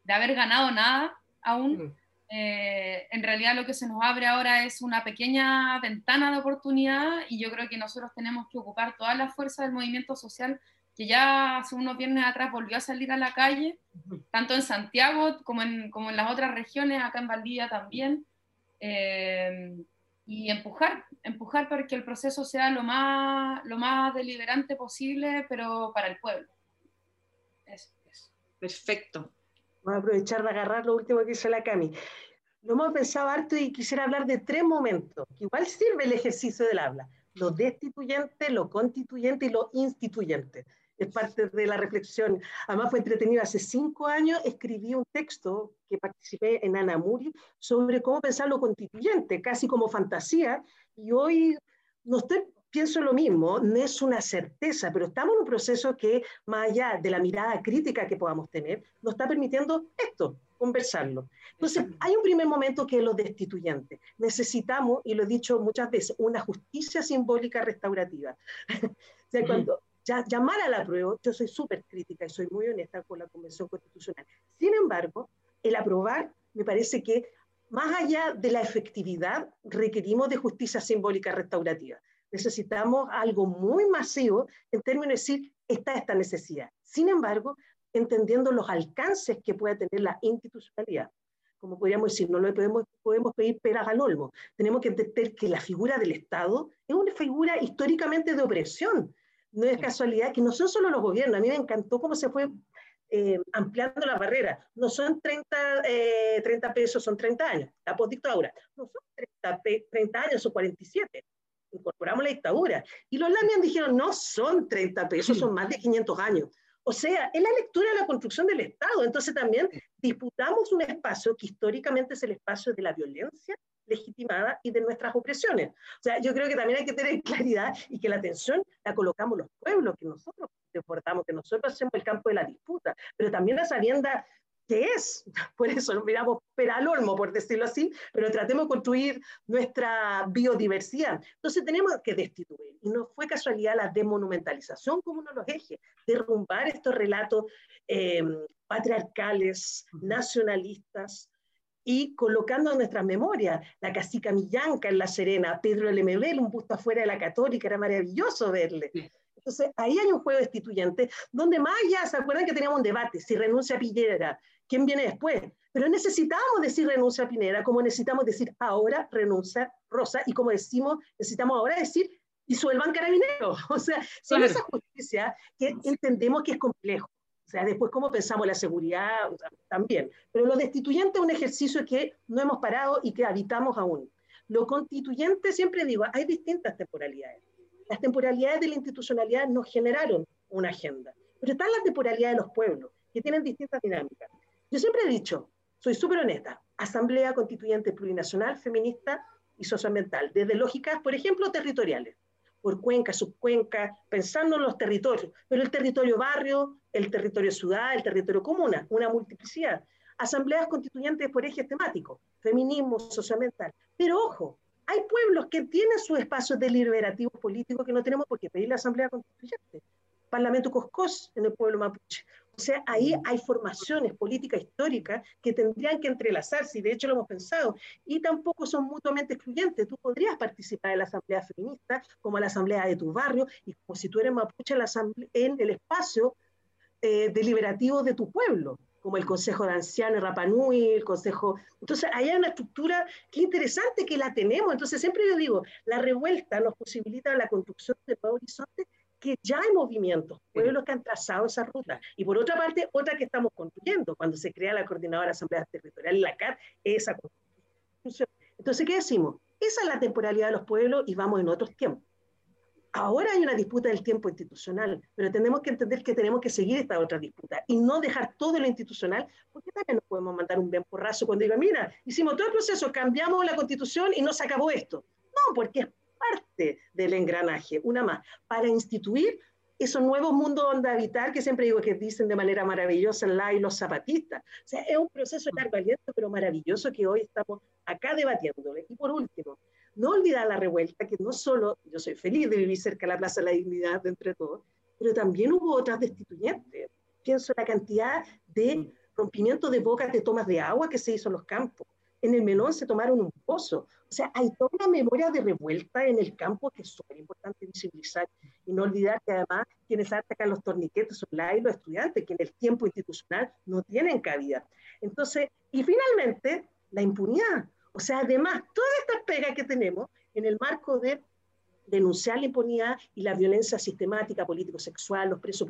haber ganado nada aún. en realidad lo que se nos abre ahora es una pequeña ventana de oportunidad y yo creo que nosotros tenemos que ocupar toda la fuerza del movimiento social que ya hace unos viernes atrás volvió a salir a la calle, tanto en Santiago como en, como en las otras regiones, acá en Valdivia también, eh, y empujar, empujar para que el proceso sea lo más, lo más deliberante posible, pero para el pueblo. Eso, Perfecto. Voy a aprovechar de agarrar lo último que hizo la Cami. Lo hemos pensado harto y quisiera hablar de tres momentos, que igual sirve el ejercicio del habla. Lo destituyente, lo constituyente y lo instituyente es parte de la reflexión. Además fue entretenido. Hace cinco años escribí un texto que participé en Anamuri sobre cómo pensar lo constituyente, casi como fantasía, y hoy no estoy, pienso lo mismo, no es una certeza, pero estamos en un proceso que, más allá de la mirada crítica que podamos tener, nos está permitiendo esto, conversarlo. Entonces, hay un primer momento que es lo destituyente. Necesitamos, y lo he dicho muchas veces, una justicia simbólica restaurativa. o sea, cuando llamar a la prueba, yo soy súper crítica y soy muy honesta con la Convención Constitucional. Sin embargo, el aprobar me parece que más allá de la efectividad, requerimos de justicia simbólica restaurativa. Necesitamos algo muy masivo en términos de decir, está esta necesidad. Sin embargo, entendiendo los alcances que puede tener la institucionalidad. Como podríamos decir, no lo podemos, podemos pedir peras al olmo. Tenemos que entender que la figura del Estado es una figura históricamente de opresión no es casualidad que no son solo los gobiernos, a mí me encantó cómo se fue eh, ampliando la barrera. No son 30, 30 eh, pesos, son 30 años, la postdictadura. No son 30, 30 años, son 47. Incorporamos la dictadura. Y los Lamian dijeron, no son 30 pesos, son más de 500 años. O sea, es la lectura de la construcción del Estado. Entonces también disputamos un espacio que históricamente es el espacio de la violencia legitimada y de nuestras opresiones. O sea, yo creo que también hay que tener claridad y que la atención la colocamos los pueblos, que nosotros deportamos, que nosotros hacemos el campo de la disputa, pero también la sabienda que es, por eso lo miramos al olmo, por decirlo así, pero tratemos de construir nuestra biodiversidad. Entonces tenemos que destituir, y no fue casualidad la demonumentalización como uno de los ejes, derrumbar estos relatos eh, patriarcales, nacionalistas, y colocando en nuestras memorias la casica Millanca en La Serena, Pedro Lemebel, un busto afuera de la Católica, era maravilloso verle. Entonces, ahí hay un juego destituyente, donde más allá, ¿se acuerdan que teníamos un debate? Si renuncia a Piñera, ¿quién viene después? Pero necesitamos decir renuncia a Pinera, como necesitamos decir ahora renuncia Rosa, y como decimos, necesitamos ahora decir disuelvan carabineros. O sea, son esa justicia que entendemos que es complejo O sea, después cómo pensamos la seguridad también. Pero lo destituyente es un ejercicio que no hemos parado y que habitamos aún. Lo constituyente, siempre digo, hay distintas temporalidades. Las temporalidades de la institucionalidad nos generaron una agenda, pero están las temporalidades de los pueblos, que tienen distintas dinámicas. Yo siempre he dicho, soy súper honesta, Asamblea Constituyente Plurinacional, Feminista y Socioambiental, desde lógicas, por ejemplo, territoriales por cuenca, subcuenca, pensando en los territorios, pero el territorio barrio, el territorio ciudad, el territorio comuna, una multiplicidad. Asambleas constituyentes por ejes temáticos, feminismo, socioambiental. Pero ojo, hay pueblos que tienen sus espacios deliberativos políticos que no tenemos por qué pedir la asamblea constituyente. Parlamento Coscos en el pueblo mapuche, sea, ahí hay formaciones políticas históricas que tendrían que entrelazarse, y de hecho lo hemos pensado, y tampoco son mutuamente excluyentes. Tú podrías participar en la asamblea feminista, como la asamblea de tu barrio, y como si tú eres mapuche en, la en el espacio eh, deliberativo de tu pueblo como el Consejo de Ancianos Rapanui, el Consejo... Entonces, ahí hay una estructura que interesante que la tenemos. Entonces, siempre yo digo, la revuelta nos posibilita la construcción de nuevos horizontes que ya hay movimientos, pueblos que han trazado esa ruta. Y por otra parte, otra que estamos construyendo, cuando se crea la Coordinadora de Asamblea Territorial, la CAR, esa construcción. Entonces, ¿qué decimos? Esa es la temporalidad de los pueblos y vamos en otros tiempos. Ahora hay una disputa del tiempo institucional, pero tenemos que entender que tenemos que seguir esta otra disputa y no dejar todo lo institucional, porque también nos podemos mandar un bien porrazo cuando diga, mira, hicimos todo el proceso, cambiamos la constitución y no se acabó esto. No, porque es parte del engranaje, una más, para instituir esos nuevos mundos donde habitar que siempre digo que dicen de manera maravillosa la y los zapatistas. O sea, es un proceso largo aliento, pero maravilloso que hoy estamos acá debatiéndole. Y por último, no olvidar la revuelta, que no solo yo soy feliz de vivir cerca de la Plaza de la Dignidad de entre todos, pero también hubo otras destituyentes. Pienso en la cantidad de rompimiento de bocas de tomas de agua que se hizo en los campos en el melón se tomaron un pozo. O sea, hay toda una memoria de revuelta en el campo que es súper importante visibilizar y no olvidar que además quienes atacan los torniquetes son y los estudiantes, que en el tiempo institucional no tienen cabida. Entonces, y finalmente, la impunidad. O sea, además, todas estas pegas que tenemos en el marco de denunciar la impunidad y la violencia sistemática político-sexual, los presos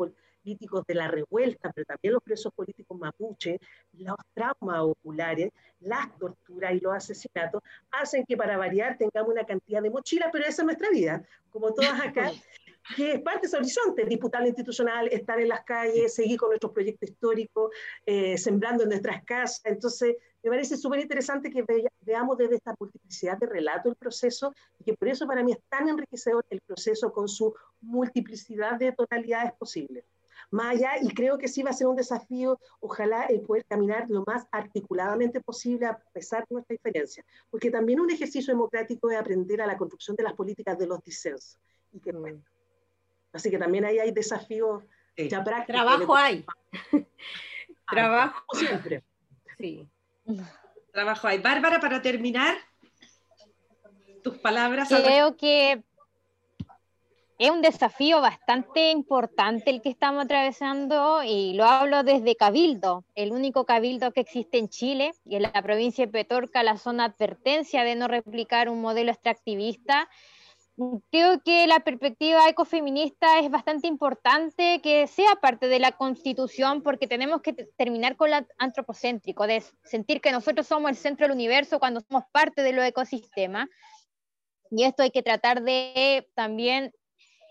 políticos de la revuelta, pero también los presos políticos mapuche, los traumas oculares, las torturas y los asesinatos, hacen que para variar tengamos una cantidad de mochilas, pero esa es nuestra vida, como todas acá, que es parte de ese horizonte, disputar lo institucional, estar en las calles, seguir con nuestros proyectos históricos, eh, sembrando en nuestras casas. Entonces, me parece súper interesante que veamos desde esta multiplicidad de relato el proceso y que por eso para mí es tan enriquecedor el proceso con su multiplicidad de tonalidades posibles. Más allá, y creo que sí va a ser un desafío, ojalá el poder caminar lo más articuladamente posible a pesar de nuestra diferencia, porque también un ejercicio democrático es aprender a la construcción de las políticas de los disensos. Y que, mm. Así que también ahí hay desafíos ya prácticos. Trabajo hay. Trabajo. siempre. Sí. Trabajo hay. Bárbara, para terminar, tus palabras. Creo que es un desafío bastante importante el que estamos atravesando y lo hablo desde Cabildo, el único cabildo que existe en Chile y en la provincia de Petorca, la zona advertencia de no replicar un modelo extractivista creo que la perspectiva ecofeminista es bastante importante que sea parte de la constitución porque tenemos que terminar con lo antropocéntrico, de sentir que nosotros somos el centro del universo cuando somos parte de los ecosistemas. Y esto hay que tratar de también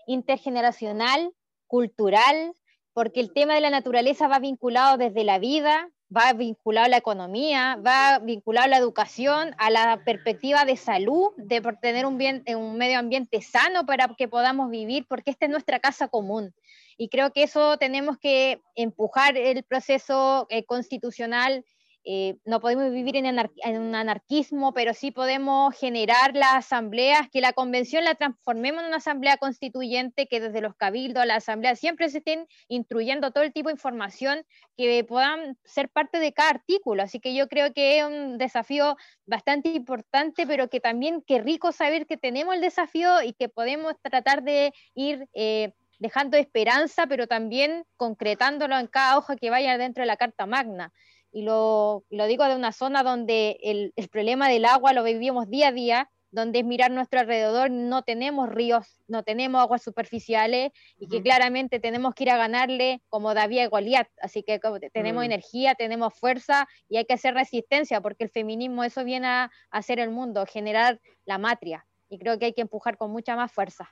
intergeneracional, cultural, porque el tema de la naturaleza va vinculado desde la vida, va vinculado a la economía, va vinculado a la educación, a la perspectiva de salud, de tener un, bien, un medio ambiente sano para que podamos vivir, porque esta es nuestra casa común. Y creo que eso tenemos que empujar el proceso eh, constitucional eh, no podemos vivir en, un anarquismo, pero sí podemos generar las asambleas, que la convención la transformemos en una asamblea constituyente, que desde los cabildos a la asamblea siempre se estén instruyendo todo el tipo de información que puedan ser parte de cada artículo. Así que yo creo que es un desafío bastante importante, pero que también qué rico saber que tenemos el desafío y que podemos tratar de ir... Eh, dejando esperanza, pero también concretándolo en cada hoja que vaya dentro de la Carta Magna y lo, lo digo de una zona donde el, el, problema del agua lo vivimos día a día, donde es mirar nuestro alrededor, no tenemos ríos, no tenemos aguas superficiales y que claramente tenemos que ir a ganarle como David y Goliat. Así que tenemos mm. energía, tenemos fuerza y hay que hacer resistencia porque el feminismo eso viene a hacer el mundo, generar la matria. Y creo que hay que empujar con mucha más fuerza.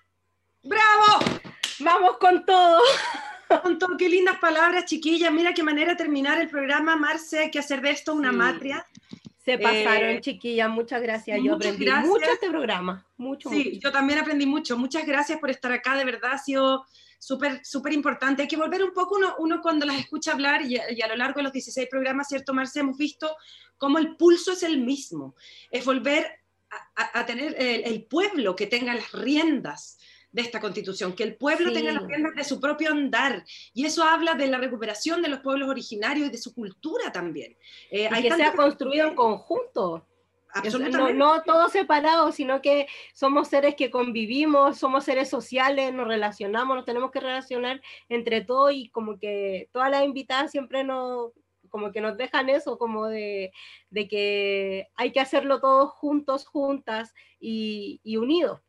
¡Bravo! Vamos con todo. Con todo, qué lindas palabras, chiquillas. Mira qué manera de terminar el programa, Marce. Hay que hacer de esto una matria. Se pasaron, eh, chiquillas, muchas gracias. Yo aprendí mucho este programa. Mucho, sí, yo también aprendí mucho. Muchas gracias por estar acá, de verdad ha sido súper, súper importante. Hay que volver un poco, uno, uno cuando las escucha hablar y, a lo largo de los 16 programas, ¿cierto, Marce? Hemos visto cómo el pulso es el mismo. Es volver a, tener el, pueblo que tenga las riendas de esta constitución, que el pueblo tenga las riendas de su propio andar. Y eso habla de la recuperación de los pueblos originarios y de su cultura también. Eh, que se ha construido en conjunto. No, no todos separados, sino que somos seres que convivimos, somos seres sociales, nos relacionamos, nos tenemos que relacionar entre todos y como que todas las invitadas siempre nos, como que nos dejan eso, como de, de que hay que hacerlo todos juntos, juntas y, y unidos.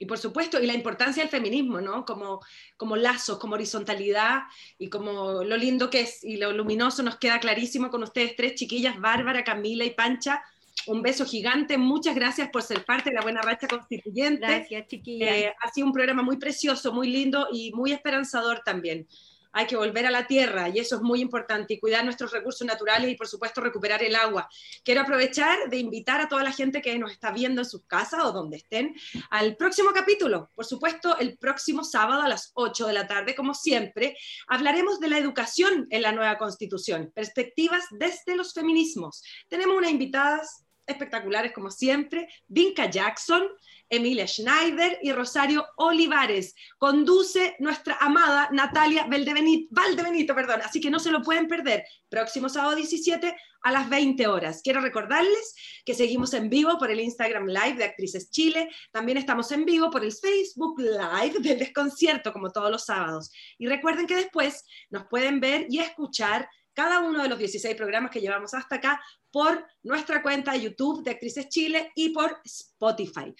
Y por supuesto, y la importancia del feminismo, ¿no? Como, como lazos, como horizontalidad y como lo lindo que es y lo luminoso nos queda clarísimo con ustedes tres chiquillas, Bárbara, Camila y Pancha. Un beso gigante, muchas gracias por ser parte de la Buena Racha Constituyente. Gracias, chiquillas. Eh, ha sido un programa muy precioso, muy lindo y muy esperanzador también hay que volver a la tierra y eso es muy importante y cuidar nuestros recursos naturales y por supuesto recuperar el agua. Quiero aprovechar de invitar a toda la gente que nos está viendo en sus casas o donde estén al próximo capítulo. Por supuesto, el próximo sábado a las 8 de la tarde, como siempre, hablaremos de la educación en la nueva constitución, perspectivas desde los feminismos. Tenemos unas invitadas espectaculares como siempre, Vinca Jackson, Emilia Schneider y Rosario Olivares. Conduce nuestra amada Natalia Valdebenito, perdón, así que no se lo pueden perder. Próximo sábado 17 a las 20 horas. Quiero recordarles que seguimos en vivo por el Instagram Live de Actrices Chile. También estamos en vivo por el Facebook Live del desconcierto, como todos los sábados. Y recuerden que después nos pueden ver y escuchar cada uno de los 16 programas que llevamos hasta acá por nuestra cuenta de YouTube de Actrices Chile y por Spotify.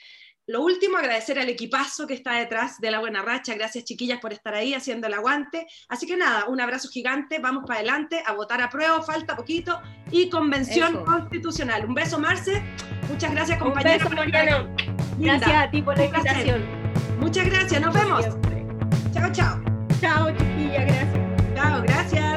Lo último, agradecer al equipazo que está detrás de la buena racha. Gracias, chiquillas, por estar ahí haciendo el aguante. Así que nada, un abrazo gigante. Vamos para adelante a votar a prueba. Falta poquito. Y convención constitucional. Un beso, Marce. Muchas gracias, compañeros. Un beso, Mariano. Gracias a ti por la invitación. Muchas gracias. Nos vemos. Chao, chao. Chao, chiquilla. Gracias. Chao, gracias.